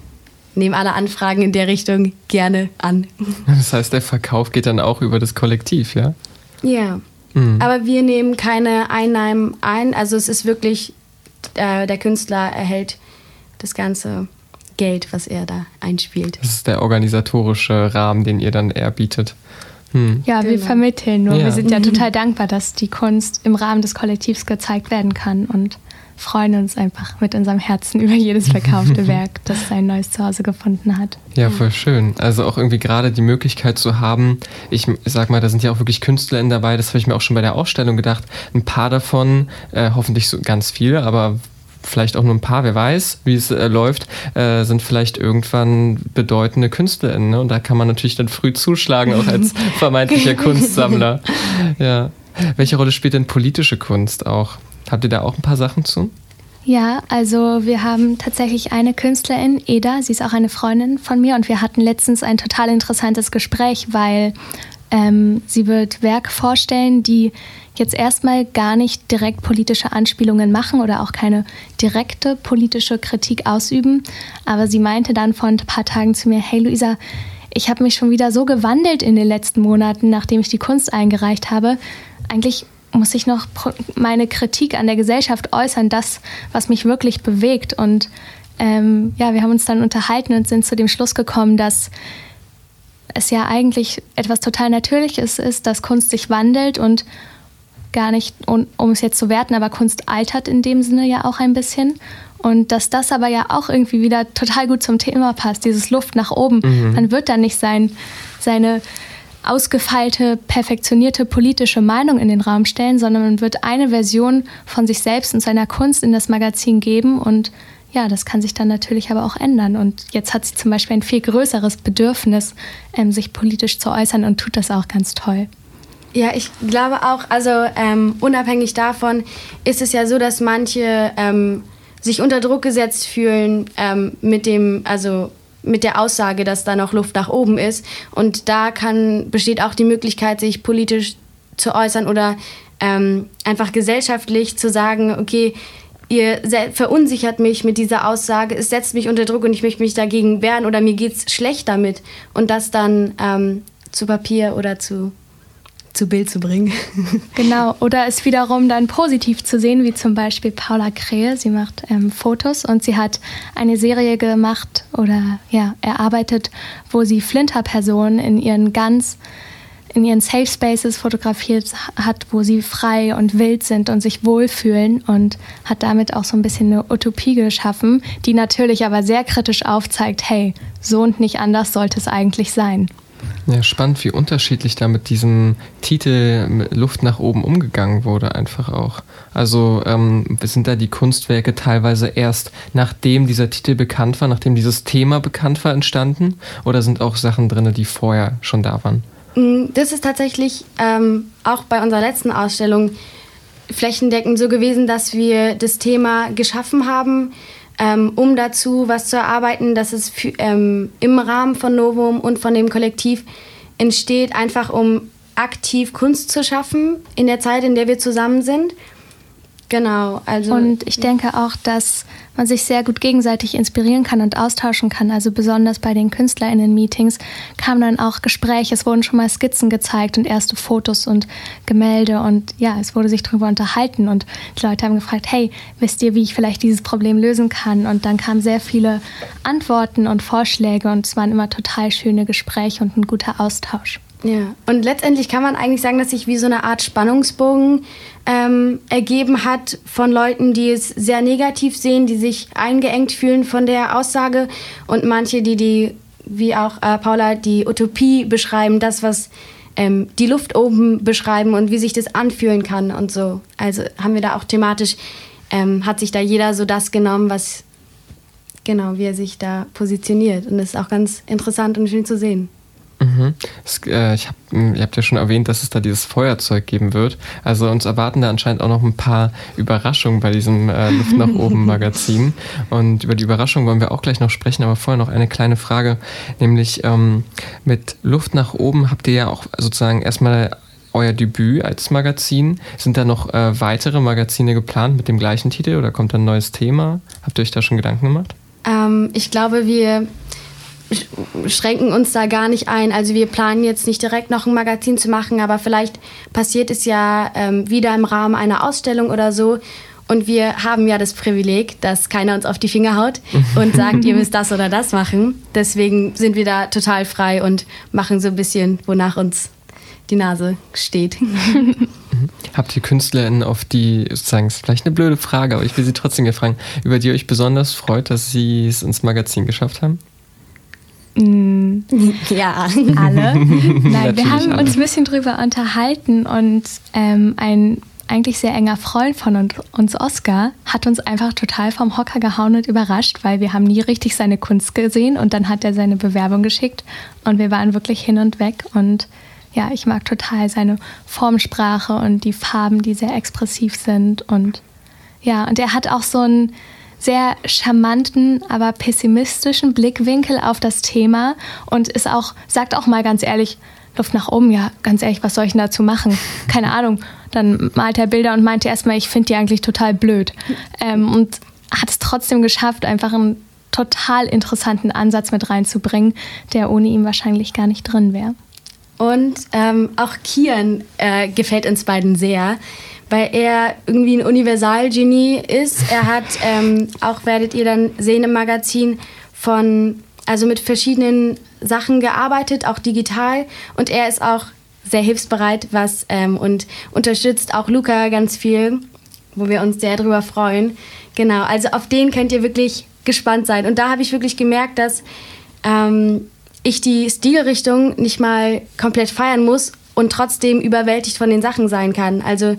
nehmen alle Anfragen in der Richtung gerne an. Das heißt, der Verkauf geht dann auch über das Kollektiv, ja? Ja. Mhm. Aber wir nehmen keine Einnahmen ein. Also es ist wirklich, äh, der Künstler erhält das ganze Geld, was er da einspielt. Das ist der organisatorische Rahmen, den ihr dann eher bietet. Hm. Ja, genau. wir vermitteln nur. Ja. Wir sind ja total dankbar, dass die Kunst im Rahmen des Kollektivs gezeigt werden kann und freuen uns einfach mit unserem Herzen über jedes verkaufte Werk, das sein neues Zuhause gefunden hat. Ja, voll schön. Also auch irgendwie gerade die Möglichkeit zu haben, ich sag mal, da sind ja auch wirklich KünstlerInnen dabei, das habe ich mir auch schon bei der Ausstellung gedacht. Ein paar davon, äh, hoffentlich so ganz viele, aber vielleicht auch nur ein paar, wer weiß, wie es äh, läuft, äh, sind vielleicht irgendwann bedeutende KünstlerInnen. Ne? Und da kann man natürlich dann früh zuschlagen, auch als vermeintlicher Kunstsammler. Ja. Welche Rolle spielt denn politische Kunst auch? Habt ihr da auch ein paar Sachen zu? Ja, also wir haben tatsächlich eine Künstlerin, Eda, sie ist auch eine Freundin von mir und wir hatten letztens ein total interessantes Gespräch, weil ähm, sie wird Werke vorstellen, die jetzt erstmal gar nicht direkt politische Anspielungen machen oder auch keine direkte politische Kritik ausüben. Aber sie meinte dann vor ein paar Tagen zu mir, hey Luisa, ich habe mich schon wieder so gewandelt in den letzten Monaten, nachdem ich die Kunst eingereicht habe. Eigentlich muss ich noch meine Kritik an der Gesellschaft äußern, das, was mich wirklich bewegt. Und ähm, ja, wir haben uns dann unterhalten und sind zu dem Schluss gekommen, dass es ja eigentlich etwas total Natürliches ist, dass Kunst sich wandelt und gar nicht, um, um es jetzt zu werten, aber Kunst altert in dem Sinne ja auch ein bisschen. Und dass das aber ja auch irgendwie wieder total gut zum Thema passt, dieses Luft nach oben. Mhm. Man wird dann nicht sein, seine ausgefeilte, perfektionierte politische Meinung in den Raum stellen, sondern man wird eine Version von sich selbst und seiner Kunst in das Magazin geben und ja, das kann sich dann natürlich aber auch ändern. Und jetzt hat sie zum Beispiel ein viel größeres Bedürfnis, ähm, sich politisch zu äußern und tut das auch ganz toll. Ja, ich glaube auch, also ähm, unabhängig davon ist es ja so, dass manche ähm, sich unter Druck gesetzt fühlen ähm, mit dem, also mit der Aussage, dass da noch Luft nach oben ist. Und da kann, besteht auch die Möglichkeit, sich politisch zu äußern oder ähm, einfach gesellschaftlich zu sagen, okay, ihr verunsichert mich mit dieser Aussage, es setzt mich unter Druck und ich möchte mich dagegen wehren oder mir geht es schlecht damit und das dann ähm, zu Papier oder zu zu Bild zu bringen. Genau, oder es wiederum dann positiv zu sehen, wie zum Beispiel Paula Krähe. Sie macht ähm, Fotos und sie hat eine Serie gemacht oder ja, erarbeitet, wo sie Flinterpersonen in ihren ganz in ihren Safe Spaces fotografiert hat, wo sie frei und wild sind und sich wohlfühlen und hat damit auch so ein bisschen eine Utopie geschaffen, die natürlich aber sehr kritisch aufzeigt, hey, so und nicht anders sollte es eigentlich sein. Ja, spannend, wie unterschiedlich da mit diesem Titel Luft nach oben umgegangen wurde, einfach auch. Also ähm, sind da die Kunstwerke teilweise erst nachdem dieser Titel bekannt war, nachdem dieses Thema bekannt war, entstanden? Oder sind auch Sachen drin, die vorher schon da waren? Mm, das ist tatsächlich ähm, auch bei unserer letzten Ausstellung flächendeckend so gewesen, dass wir das Thema geschaffen haben ähm, um dazu was zu erarbeiten, dass es für, ähm, im Rahmen von Novum und von dem Kollektiv entsteht, einfach um aktiv Kunst zu schaffen in der Zeit, in der wir zusammen sind. Genau, also. Und ich denke auch, dass man sich sehr gut gegenseitig inspirieren kann und austauschen kann. Also besonders bei den KünstlerInnen-Meetings kamen dann auch Gespräche, es wurden schon mal Skizzen gezeigt und erste Fotos und Gemälde und ja, es wurde sich darüber unterhalten und die Leute haben gefragt, hey, wisst ihr, wie ich vielleicht dieses Problem lösen kann? Und dann kamen sehr viele Antworten und Vorschläge und es waren immer total schöne Gespräche und ein guter Austausch. Ja, und letztendlich kann man eigentlich sagen, dass sich wie so eine Art Spannungsbogen ähm, ergeben hat von Leuten, die es sehr negativ sehen, die sich eingeengt fühlen von der Aussage und manche, die die, wie auch äh, Paula, die Utopie beschreiben, das, was ähm, die Luft oben beschreiben und wie sich das anfühlen kann und so. Also haben wir da auch thematisch, ähm, hat sich da jeder so das genommen, was, genau, wie er sich da positioniert. Und das ist auch ganz interessant und schön zu sehen. Mhm. Es, äh, ich hab, hm, ihr habt ja schon erwähnt, dass es da dieses Feuerzeug geben wird. Also uns erwarten da anscheinend auch noch ein paar Überraschungen bei diesem äh, Luft nach oben Magazin. Und über die Überraschung wollen wir auch gleich noch sprechen, aber vorher noch eine kleine Frage, nämlich ähm, mit Luft nach oben habt ihr ja auch sozusagen erstmal euer Debüt als Magazin. Sind da noch äh, weitere Magazine geplant mit dem gleichen Titel oder kommt da ein neues Thema? Habt ihr euch da schon Gedanken gemacht? Ähm, ich glaube, wir schränken uns da gar nicht ein. Also wir planen jetzt nicht direkt noch ein Magazin zu machen, aber vielleicht passiert es ja ähm, wieder im Rahmen einer Ausstellung oder so. Und wir haben ja das Privileg, dass keiner uns auf die Finger haut und sagt, ihr müsst das oder das machen. Deswegen sind wir da total frei und machen so ein bisschen, wonach uns die Nase steht. Habt ihr KünstlerInnen, auf die, sozusagen, ist vielleicht eine blöde Frage, aber ich will sie trotzdem fragen, über die ihr euch besonders freut, dass sie es ins Magazin geschafft haben? Mm. Ja, alle. Nein, wir haben alle. uns ein bisschen drüber unterhalten und ähm, ein eigentlich sehr enger Freund von uns, Oscar, hat uns einfach total vom Hocker gehauen und überrascht, weil wir haben nie richtig seine Kunst gesehen und dann hat er seine Bewerbung geschickt und wir waren wirklich hin und weg und ja, ich mag total seine Formsprache und die Farben, die sehr expressiv sind und ja, und er hat auch so ein sehr charmanten, aber pessimistischen Blickwinkel auf das Thema und ist auch, sagt auch mal ganz ehrlich, Luft nach oben, ja, ganz ehrlich, was soll ich denn dazu machen? Keine Ahnung. Dann malt er Bilder und meinte erstmal, ich finde die eigentlich total blöd. Ähm, und hat es trotzdem geschafft, einfach einen total interessanten Ansatz mit reinzubringen, der ohne ihn wahrscheinlich gar nicht drin wäre. Und ähm, auch Kian äh, gefällt uns beiden sehr weil er irgendwie ein Universalgenie ist. Er hat ähm, auch, werdet ihr dann sehen im Magazin, von, also mit verschiedenen Sachen gearbeitet, auch digital. Und er ist auch sehr hilfsbereit was ähm, und unterstützt auch Luca ganz viel, wo wir uns sehr drüber freuen. Genau, also auf den könnt ihr wirklich gespannt sein. Und da habe ich wirklich gemerkt, dass ähm, ich die Stilrichtung nicht mal komplett feiern muss und trotzdem überwältigt von den Sachen sein kann. Also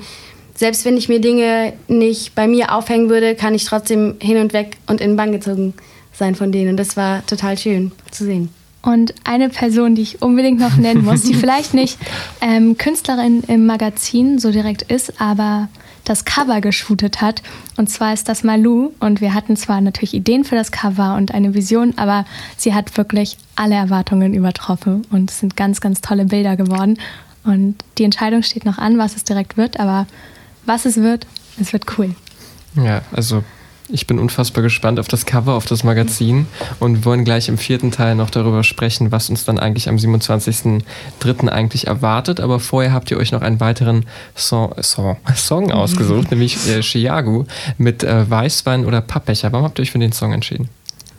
selbst wenn ich mir Dinge nicht bei mir aufhängen würde, kann ich trotzdem hin und weg und in den Bann gezogen sein von denen. Und das war total schön zu sehen. Und eine Person, die ich unbedingt noch nennen muss, die vielleicht nicht ähm, Künstlerin im Magazin so direkt ist, aber das Cover geshootet hat. Und zwar ist das Malou. Und wir hatten zwar natürlich Ideen für das Cover und eine Vision, aber sie hat wirklich alle Erwartungen übertroffen. Und es sind ganz, ganz tolle Bilder geworden. Und die Entscheidung steht noch an, was es direkt wird, aber was es wird, es wird cool. Ja, also ich bin unfassbar gespannt auf das Cover, auf das Magazin und wollen gleich im vierten Teil noch darüber sprechen, was uns dann eigentlich am 27.03. eigentlich erwartet. Aber vorher habt ihr euch noch einen weiteren Song, Song, Song ausgesucht, nämlich äh, Chiago mit äh, Weißwein oder Pappbecher. Warum habt ihr euch für den Song entschieden?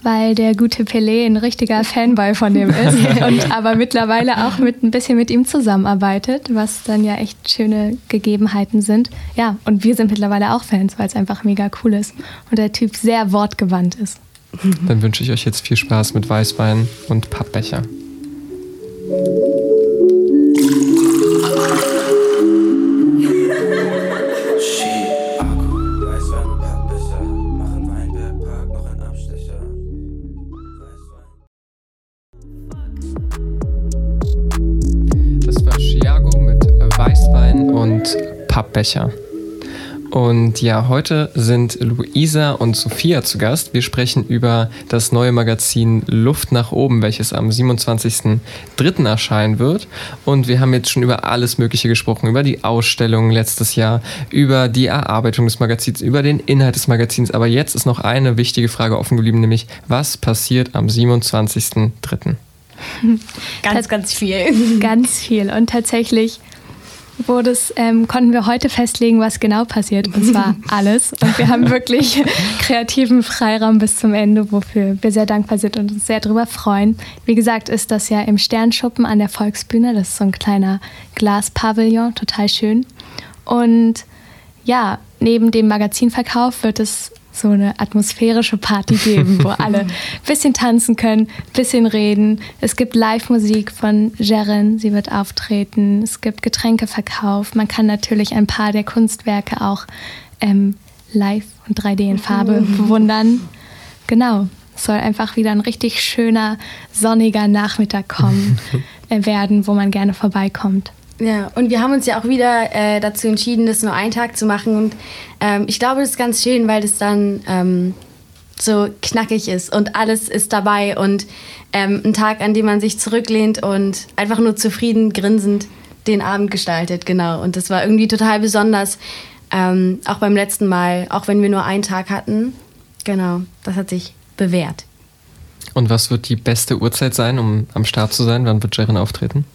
Weil der gute Pelé ein richtiger Fanboy von dem ist und aber mittlerweile auch mit ein bisschen mit ihm zusammenarbeitet, was dann ja echt schöne Gegebenheiten sind. Ja, und wir sind mittlerweile auch Fans, weil es einfach mega cool ist und der Typ sehr wortgewandt ist. Dann wünsche ich euch jetzt viel Spaß mit Weißwein und Pappbecher. Pappbecher. Und ja, heute sind Luisa und Sophia zu Gast. Wir sprechen über das neue Magazin Luft nach oben, welches am 27.03. erscheinen wird. Und wir haben jetzt schon über alles Mögliche gesprochen, über die Ausstellung letztes Jahr, über die Erarbeitung des Magazins, über den Inhalt des Magazins. Aber jetzt ist noch eine wichtige Frage offen geblieben, nämlich was passiert am 27.03.? Ganz, ganz viel. Ganz viel. Und tatsächlich wurde es, ähm, konnten wir heute festlegen, was genau passiert. Und zwar alles. Und wir haben wirklich kreativen Freiraum bis zum Ende, wofür wir sehr dankbar sind und uns sehr darüber freuen. Wie gesagt, ist das ja im Sternschuppen an der Volksbühne. Das ist so ein kleiner Glaspavillon, total schön. Und ja, neben dem Magazinverkauf wird es so eine atmosphärische Party geben, wo alle ein bisschen tanzen können, ein bisschen reden. Es gibt Live-Musik von Jeren, sie wird auftreten. Es gibt Getränkeverkauf. Man kann natürlich ein paar der Kunstwerke auch ähm, live und 3D in Farbe mhm. bewundern. Genau. Es soll einfach wieder ein richtig schöner, sonniger Nachmittag kommen, äh, werden, wo man gerne vorbeikommt. Ja, und wir haben uns ja auch wieder äh, dazu entschieden, das nur einen Tag zu machen. Und ähm, ich glaube, das ist ganz schön, weil das dann ähm, so knackig ist und alles ist dabei. Und ähm, ein Tag, an dem man sich zurücklehnt und einfach nur zufrieden, grinsend den Abend gestaltet. Genau. Und das war irgendwie total besonders. Ähm, auch beim letzten Mal, auch wenn wir nur einen Tag hatten. Genau, das hat sich bewährt. Und was wird die beste Uhrzeit sein, um am Start zu sein? Wann wird Jaren auftreten?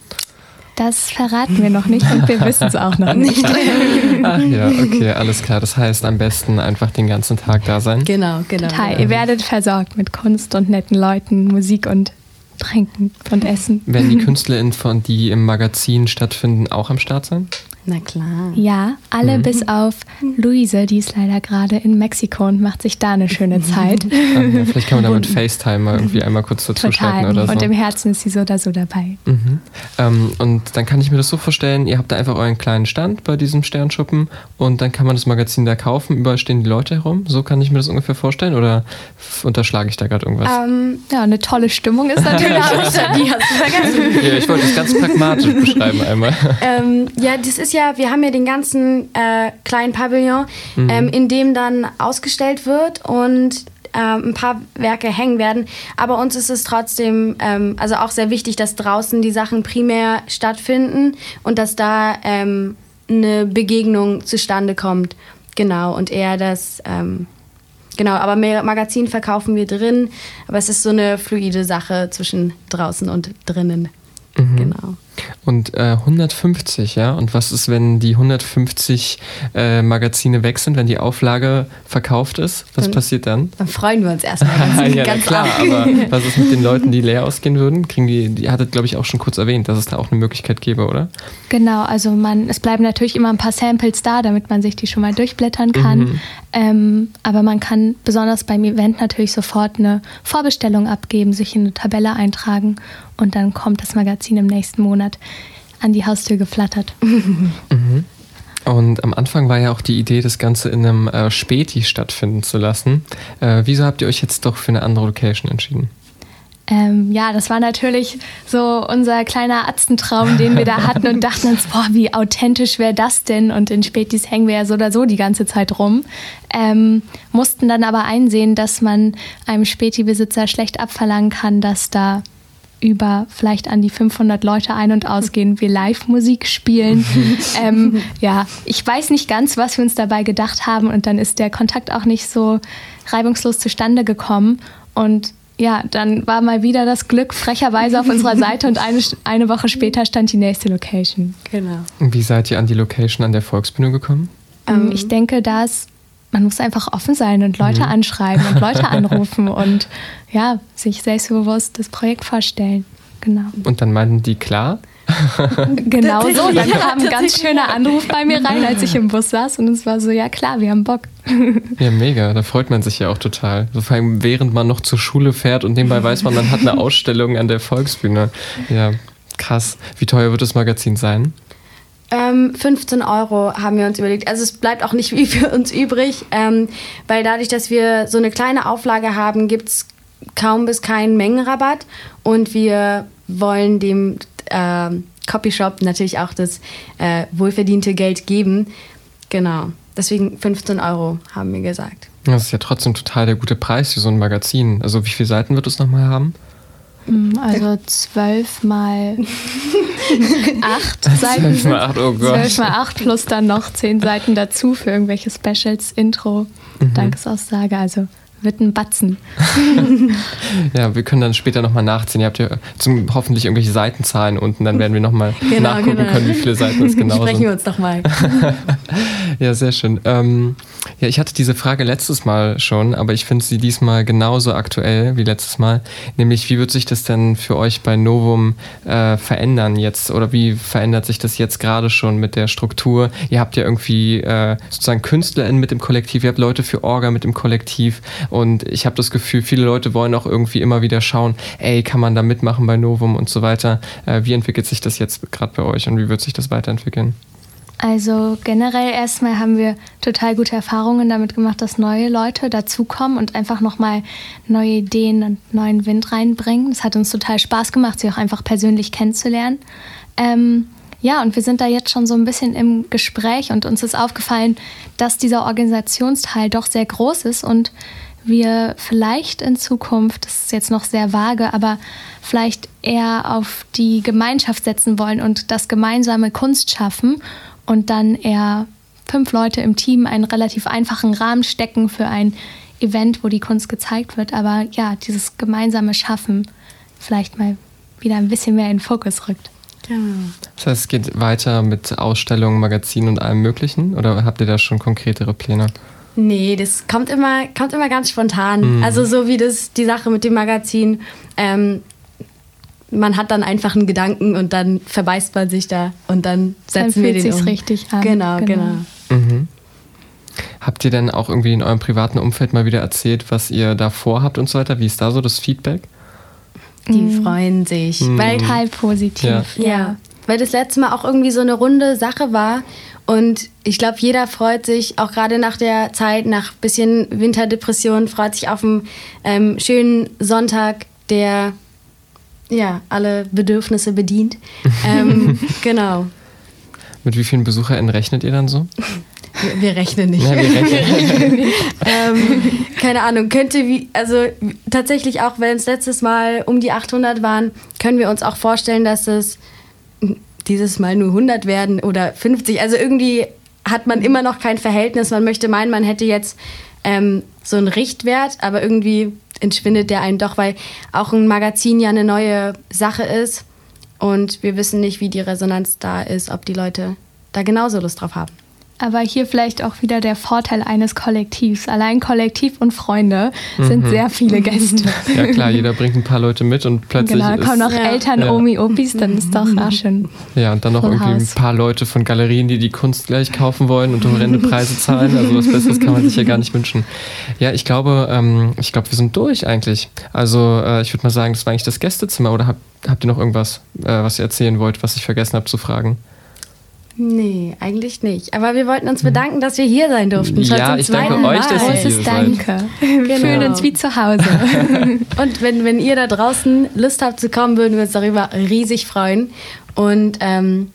Das verraten wir noch nicht und wir wissen es auch noch nicht. Ach ja, okay, alles klar. Das heißt, am besten einfach den ganzen Tag da sein. Genau, genau. Total. Ihr werdet versorgt mit Kunst und netten Leuten, Musik und Trinken und Essen. Werden die KünstlerInnen, von, die im Magazin stattfinden, auch am Start sein? Na klar. Ja, alle mhm. bis auf Luise, die ist leider gerade in Mexiko und macht sich da eine schöne Zeit. Ach, ja, vielleicht kann man da mit FaceTime mal irgendwie einmal kurz dazu Total. oder so. Und im Herzen ist sie so oder so dabei. Mhm. Ähm, und dann kann ich mir das so vorstellen, ihr habt da einfach euren kleinen Stand bei diesem Sternschuppen und dann kann man das Magazin da kaufen, überall stehen die Leute herum. So kann ich mir das ungefähr vorstellen oder unterschlage ich da gerade irgendwas? Ähm, ja, eine tolle Stimmung ist natürlich. die hast du vergessen. Ja, ich wollte das ganz pragmatisch beschreiben einmal. Ähm, ja, das ist ja ja, wir haben ja den ganzen äh, kleinen Pavillon, mhm. ähm, in dem dann ausgestellt wird und ähm, ein paar Werke hängen werden. Aber uns ist es trotzdem ähm, also auch sehr wichtig, dass draußen die Sachen primär stattfinden und dass da ähm, eine Begegnung zustande kommt. Genau, und eher das, ähm, genau, aber Magazin verkaufen wir drin, aber es ist so eine fluide Sache zwischen draußen und drinnen. Mhm. Genau. Und äh, 150, ja. Und was ist, wenn die 150 äh, Magazine weg sind, wenn die Auflage verkauft ist? Was dann, passiert dann? Dann freuen wir uns erstmal ja, ganz klar. Ab. Aber was ist mit den Leuten, die leer ausgehen würden? Kriegen die, die hattet, glaube ich, auch schon kurz erwähnt, dass es da auch eine Möglichkeit gäbe, oder? Genau, also man, es bleiben natürlich immer ein paar Samples da, damit man sich die schon mal durchblättern kann. Mhm. Ähm, aber man kann besonders beim Event natürlich sofort eine Vorbestellung abgeben, sich in eine Tabelle eintragen und dann kommt das Magazin im nächsten Monat an die Haustür geflattert. Mhm. Und am Anfang war ja auch die Idee, das Ganze in einem äh, Späti stattfinden zu lassen. Äh, wieso habt ihr euch jetzt doch für eine andere Location entschieden? Ähm, ja, das war natürlich so unser kleiner Atzentraum, den wir da hatten und dachten uns, boah, wie authentisch wäre das denn? Und in Spätis hängen wir ja so oder so die ganze Zeit rum. Ähm, mussten dann aber einsehen, dass man einem Späti-Besitzer schlecht abverlangen kann, dass da über vielleicht an die 500 Leute ein- und ausgehen, wir Live-Musik spielen. ähm, ja, ich weiß nicht ganz, was wir uns dabei gedacht haben und dann ist der Kontakt auch nicht so reibungslos zustande gekommen und ja, dann war mal wieder das Glück frecherweise auf unserer Seite und eine, eine Woche später stand die nächste Location. Genau. Wie seid ihr an die Location an der Volksbühne gekommen? Ähm, ich denke, dass man muss einfach offen sein und Leute mhm. anschreiben und Leute anrufen und ja, sich selbstbewusst das Projekt vorstellen. Genau. Und dann meinten die klar? genau so. Dann kam ein ganz schöner Anruf bei mir rein, als ich im Bus saß und es war so, ja klar, wir haben Bock. Ja, mega. Da freut man sich ja auch total. So vor allem, während man noch zur Schule fährt und nebenbei weiß man, man hat eine Ausstellung an der Volksbühne. Ja, krass. Wie teuer wird das Magazin sein? Ähm, 15 Euro haben wir uns überlegt. Also es bleibt auch nicht viel für uns übrig, ähm, weil dadurch, dass wir so eine kleine Auflage haben, gibt es kaum bis keinen Mengenrabatt und wir wollen dem äh, Copyshop natürlich auch das äh, wohlverdiente Geld geben. Genau. Deswegen 15 Euro haben wir gesagt. Das ist ja trotzdem total der gute Preis für so ein Magazin. Also wie viele Seiten wird es nochmal haben? Mm, also zwölf mal acht Seiten. Zwölf mal acht, oh Gott. Zwölf mal acht plus dann noch zehn Seiten dazu für irgendwelche Specials, Intro, mhm. Dankesaussage. Also wird ein Batzen. ja, wir können dann später nochmal nachziehen. Ihr habt ja zum, hoffentlich irgendwelche Seitenzahlen unten, dann werden wir nochmal genau, nachgucken genau. können, wie viele Seiten es genau Sprechen sind. wir uns doch mal. ja, sehr schön. Ähm, ja, ich hatte diese Frage letztes Mal schon, aber ich finde sie diesmal genauso aktuell wie letztes Mal. Nämlich, wie wird sich das denn für euch bei Novum äh, verändern jetzt? Oder wie verändert sich das jetzt gerade schon mit der Struktur? Ihr habt ja irgendwie äh, sozusagen KünstlerInnen mit dem Kollektiv, ihr habt Leute für Orga mit dem Kollektiv und ich habe das Gefühl, viele Leute wollen auch irgendwie immer wieder schauen, ey, kann man da mitmachen bei Novum und so weiter. Äh, wie entwickelt sich das jetzt gerade bei euch und wie wird sich das weiterentwickeln? Also generell erstmal haben wir total gute Erfahrungen damit gemacht, dass neue Leute dazukommen und einfach nochmal neue Ideen und neuen Wind reinbringen. Es hat uns total Spaß gemacht, sie auch einfach persönlich kennenzulernen. Ähm, ja, und wir sind da jetzt schon so ein bisschen im Gespräch und uns ist aufgefallen, dass dieser Organisationsteil doch sehr groß ist und wir vielleicht in Zukunft, das ist jetzt noch sehr vage, aber vielleicht eher auf die Gemeinschaft setzen wollen und das gemeinsame Kunst schaffen und dann eher fünf Leute im Team einen relativ einfachen Rahmen stecken für ein Event, wo die Kunst gezeigt wird. Aber ja, dieses gemeinsame Schaffen vielleicht mal wieder ein bisschen mehr in den Fokus rückt. Ja. Das heißt, es geht weiter mit Ausstellungen, Magazinen und allem Möglichen? Oder habt ihr da schon konkretere Pläne? Nee, das kommt immer, kommt immer ganz spontan. Mhm. Also so wie das die Sache mit dem Magazin. Ähm, man hat dann einfach einen Gedanken und dann verbeißt man sich da und dann setzen dann wir den um. richtig an. Genau, genau. genau. Mhm. Habt ihr denn auch irgendwie in eurem privaten Umfeld mal wieder erzählt, was ihr da vorhabt und so weiter? Wie ist da so das Feedback? Die mhm. freuen sich. Mhm. Weil total positiv. Ja. ja. Weil das letzte Mal auch irgendwie so eine runde Sache war. Und ich glaube, jeder freut sich, auch gerade nach der Zeit, nach bisschen Winterdepression, freut sich auf einen ähm, schönen Sonntag, der ja, alle Bedürfnisse bedient. ähm, genau. Mit wie vielen BesucherInnen rechnet ihr dann so? Wir, wir rechnen nicht. Ja, wir rechnen. ähm, keine Ahnung, könnte wie, also tatsächlich auch, wenn es letztes Mal um die 800 waren, können wir uns auch vorstellen, dass es dieses Mal nur 100 werden oder 50. Also irgendwie hat man immer noch kein Verhältnis. Man möchte meinen, man hätte jetzt ähm, so einen Richtwert, aber irgendwie entschwindet der einen doch, weil auch ein Magazin ja eine neue Sache ist und wir wissen nicht, wie die Resonanz da ist, ob die Leute da genauso Lust drauf haben. Aber hier vielleicht auch wieder der Vorteil eines Kollektivs. Allein Kollektiv und Freunde sind mhm. sehr viele Gäste. Ja klar, jeder bringt ein paar Leute mit und plötzlich. Genau, da kommen noch ja. Eltern, ja. Omi, Opis, dann ist doch auch schön. Ja, und dann noch irgendwie Haus. ein paar Leute von Galerien, die die Kunst gleich kaufen wollen und horrende Preise zahlen. Also was Besseres kann man sich ja gar nicht wünschen. Ja, ich glaube, ähm, ich glaube, wir sind durch eigentlich. Also äh, ich würde mal sagen, das war eigentlich das Gästezimmer. Oder habt, habt ihr noch irgendwas, äh, was ihr erzählen wollt, was ich vergessen habe zu fragen? Nee, eigentlich nicht. Aber wir wollten uns bedanken, dass wir hier sein durften. Ja, ich danke euch, dass ihr hier seid. Danke. Wir genau. fühlen uns wie zu Hause. Und wenn, wenn ihr da draußen Lust habt zu kommen, würden wir uns darüber riesig freuen. Und ähm,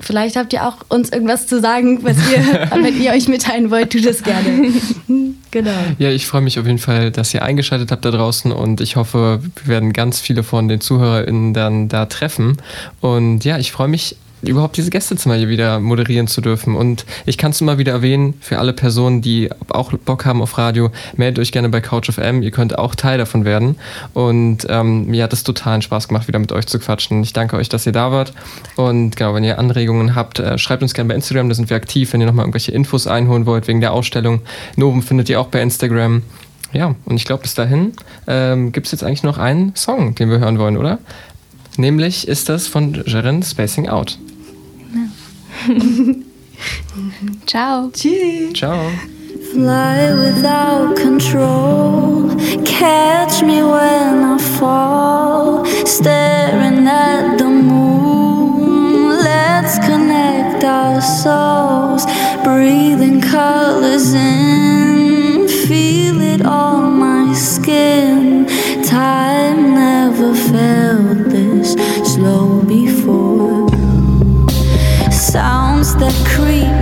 vielleicht habt ihr auch uns irgendwas zu sagen, was ihr, wenn ihr euch mitteilen wollt, tut es gerne. genau. Ja, ich freue mich auf jeden Fall, dass ihr eingeschaltet habt da draußen und ich hoffe, wir werden ganz viele von den ZuhörerInnen dann da treffen. Und ja, ich freue mich überhaupt diese Gästezimmer hier wieder moderieren zu dürfen. Und ich kann es immer wieder erwähnen, für alle Personen, die auch Bock haben auf Radio, meldet euch gerne bei CouchFM. Ihr könnt auch Teil davon werden. Und ähm, mir hat es totalen Spaß gemacht, wieder mit euch zu quatschen. Ich danke euch, dass ihr da wart. Und genau, wenn ihr Anregungen habt, äh, schreibt uns gerne bei Instagram, da sind wir aktiv. Wenn ihr nochmal irgendwelche Infos einholen wollt wegen der Ausstellung. Novum findet ihr auch bei Instagram. Ja, und ich glaube, bis dahin ähm, gibt es jetzt eigentlich noch einen Song, den wir hören wollen, oder? Nämlich ist das von Jaren Spacing Out. Ciao. Tschüss. Ciao. Fly without control. Catch me when I fall. Staring at the moon. Let's connect our souls. Breathing colors in. Feel it on my skin. Time never felt this slow before sounds that creep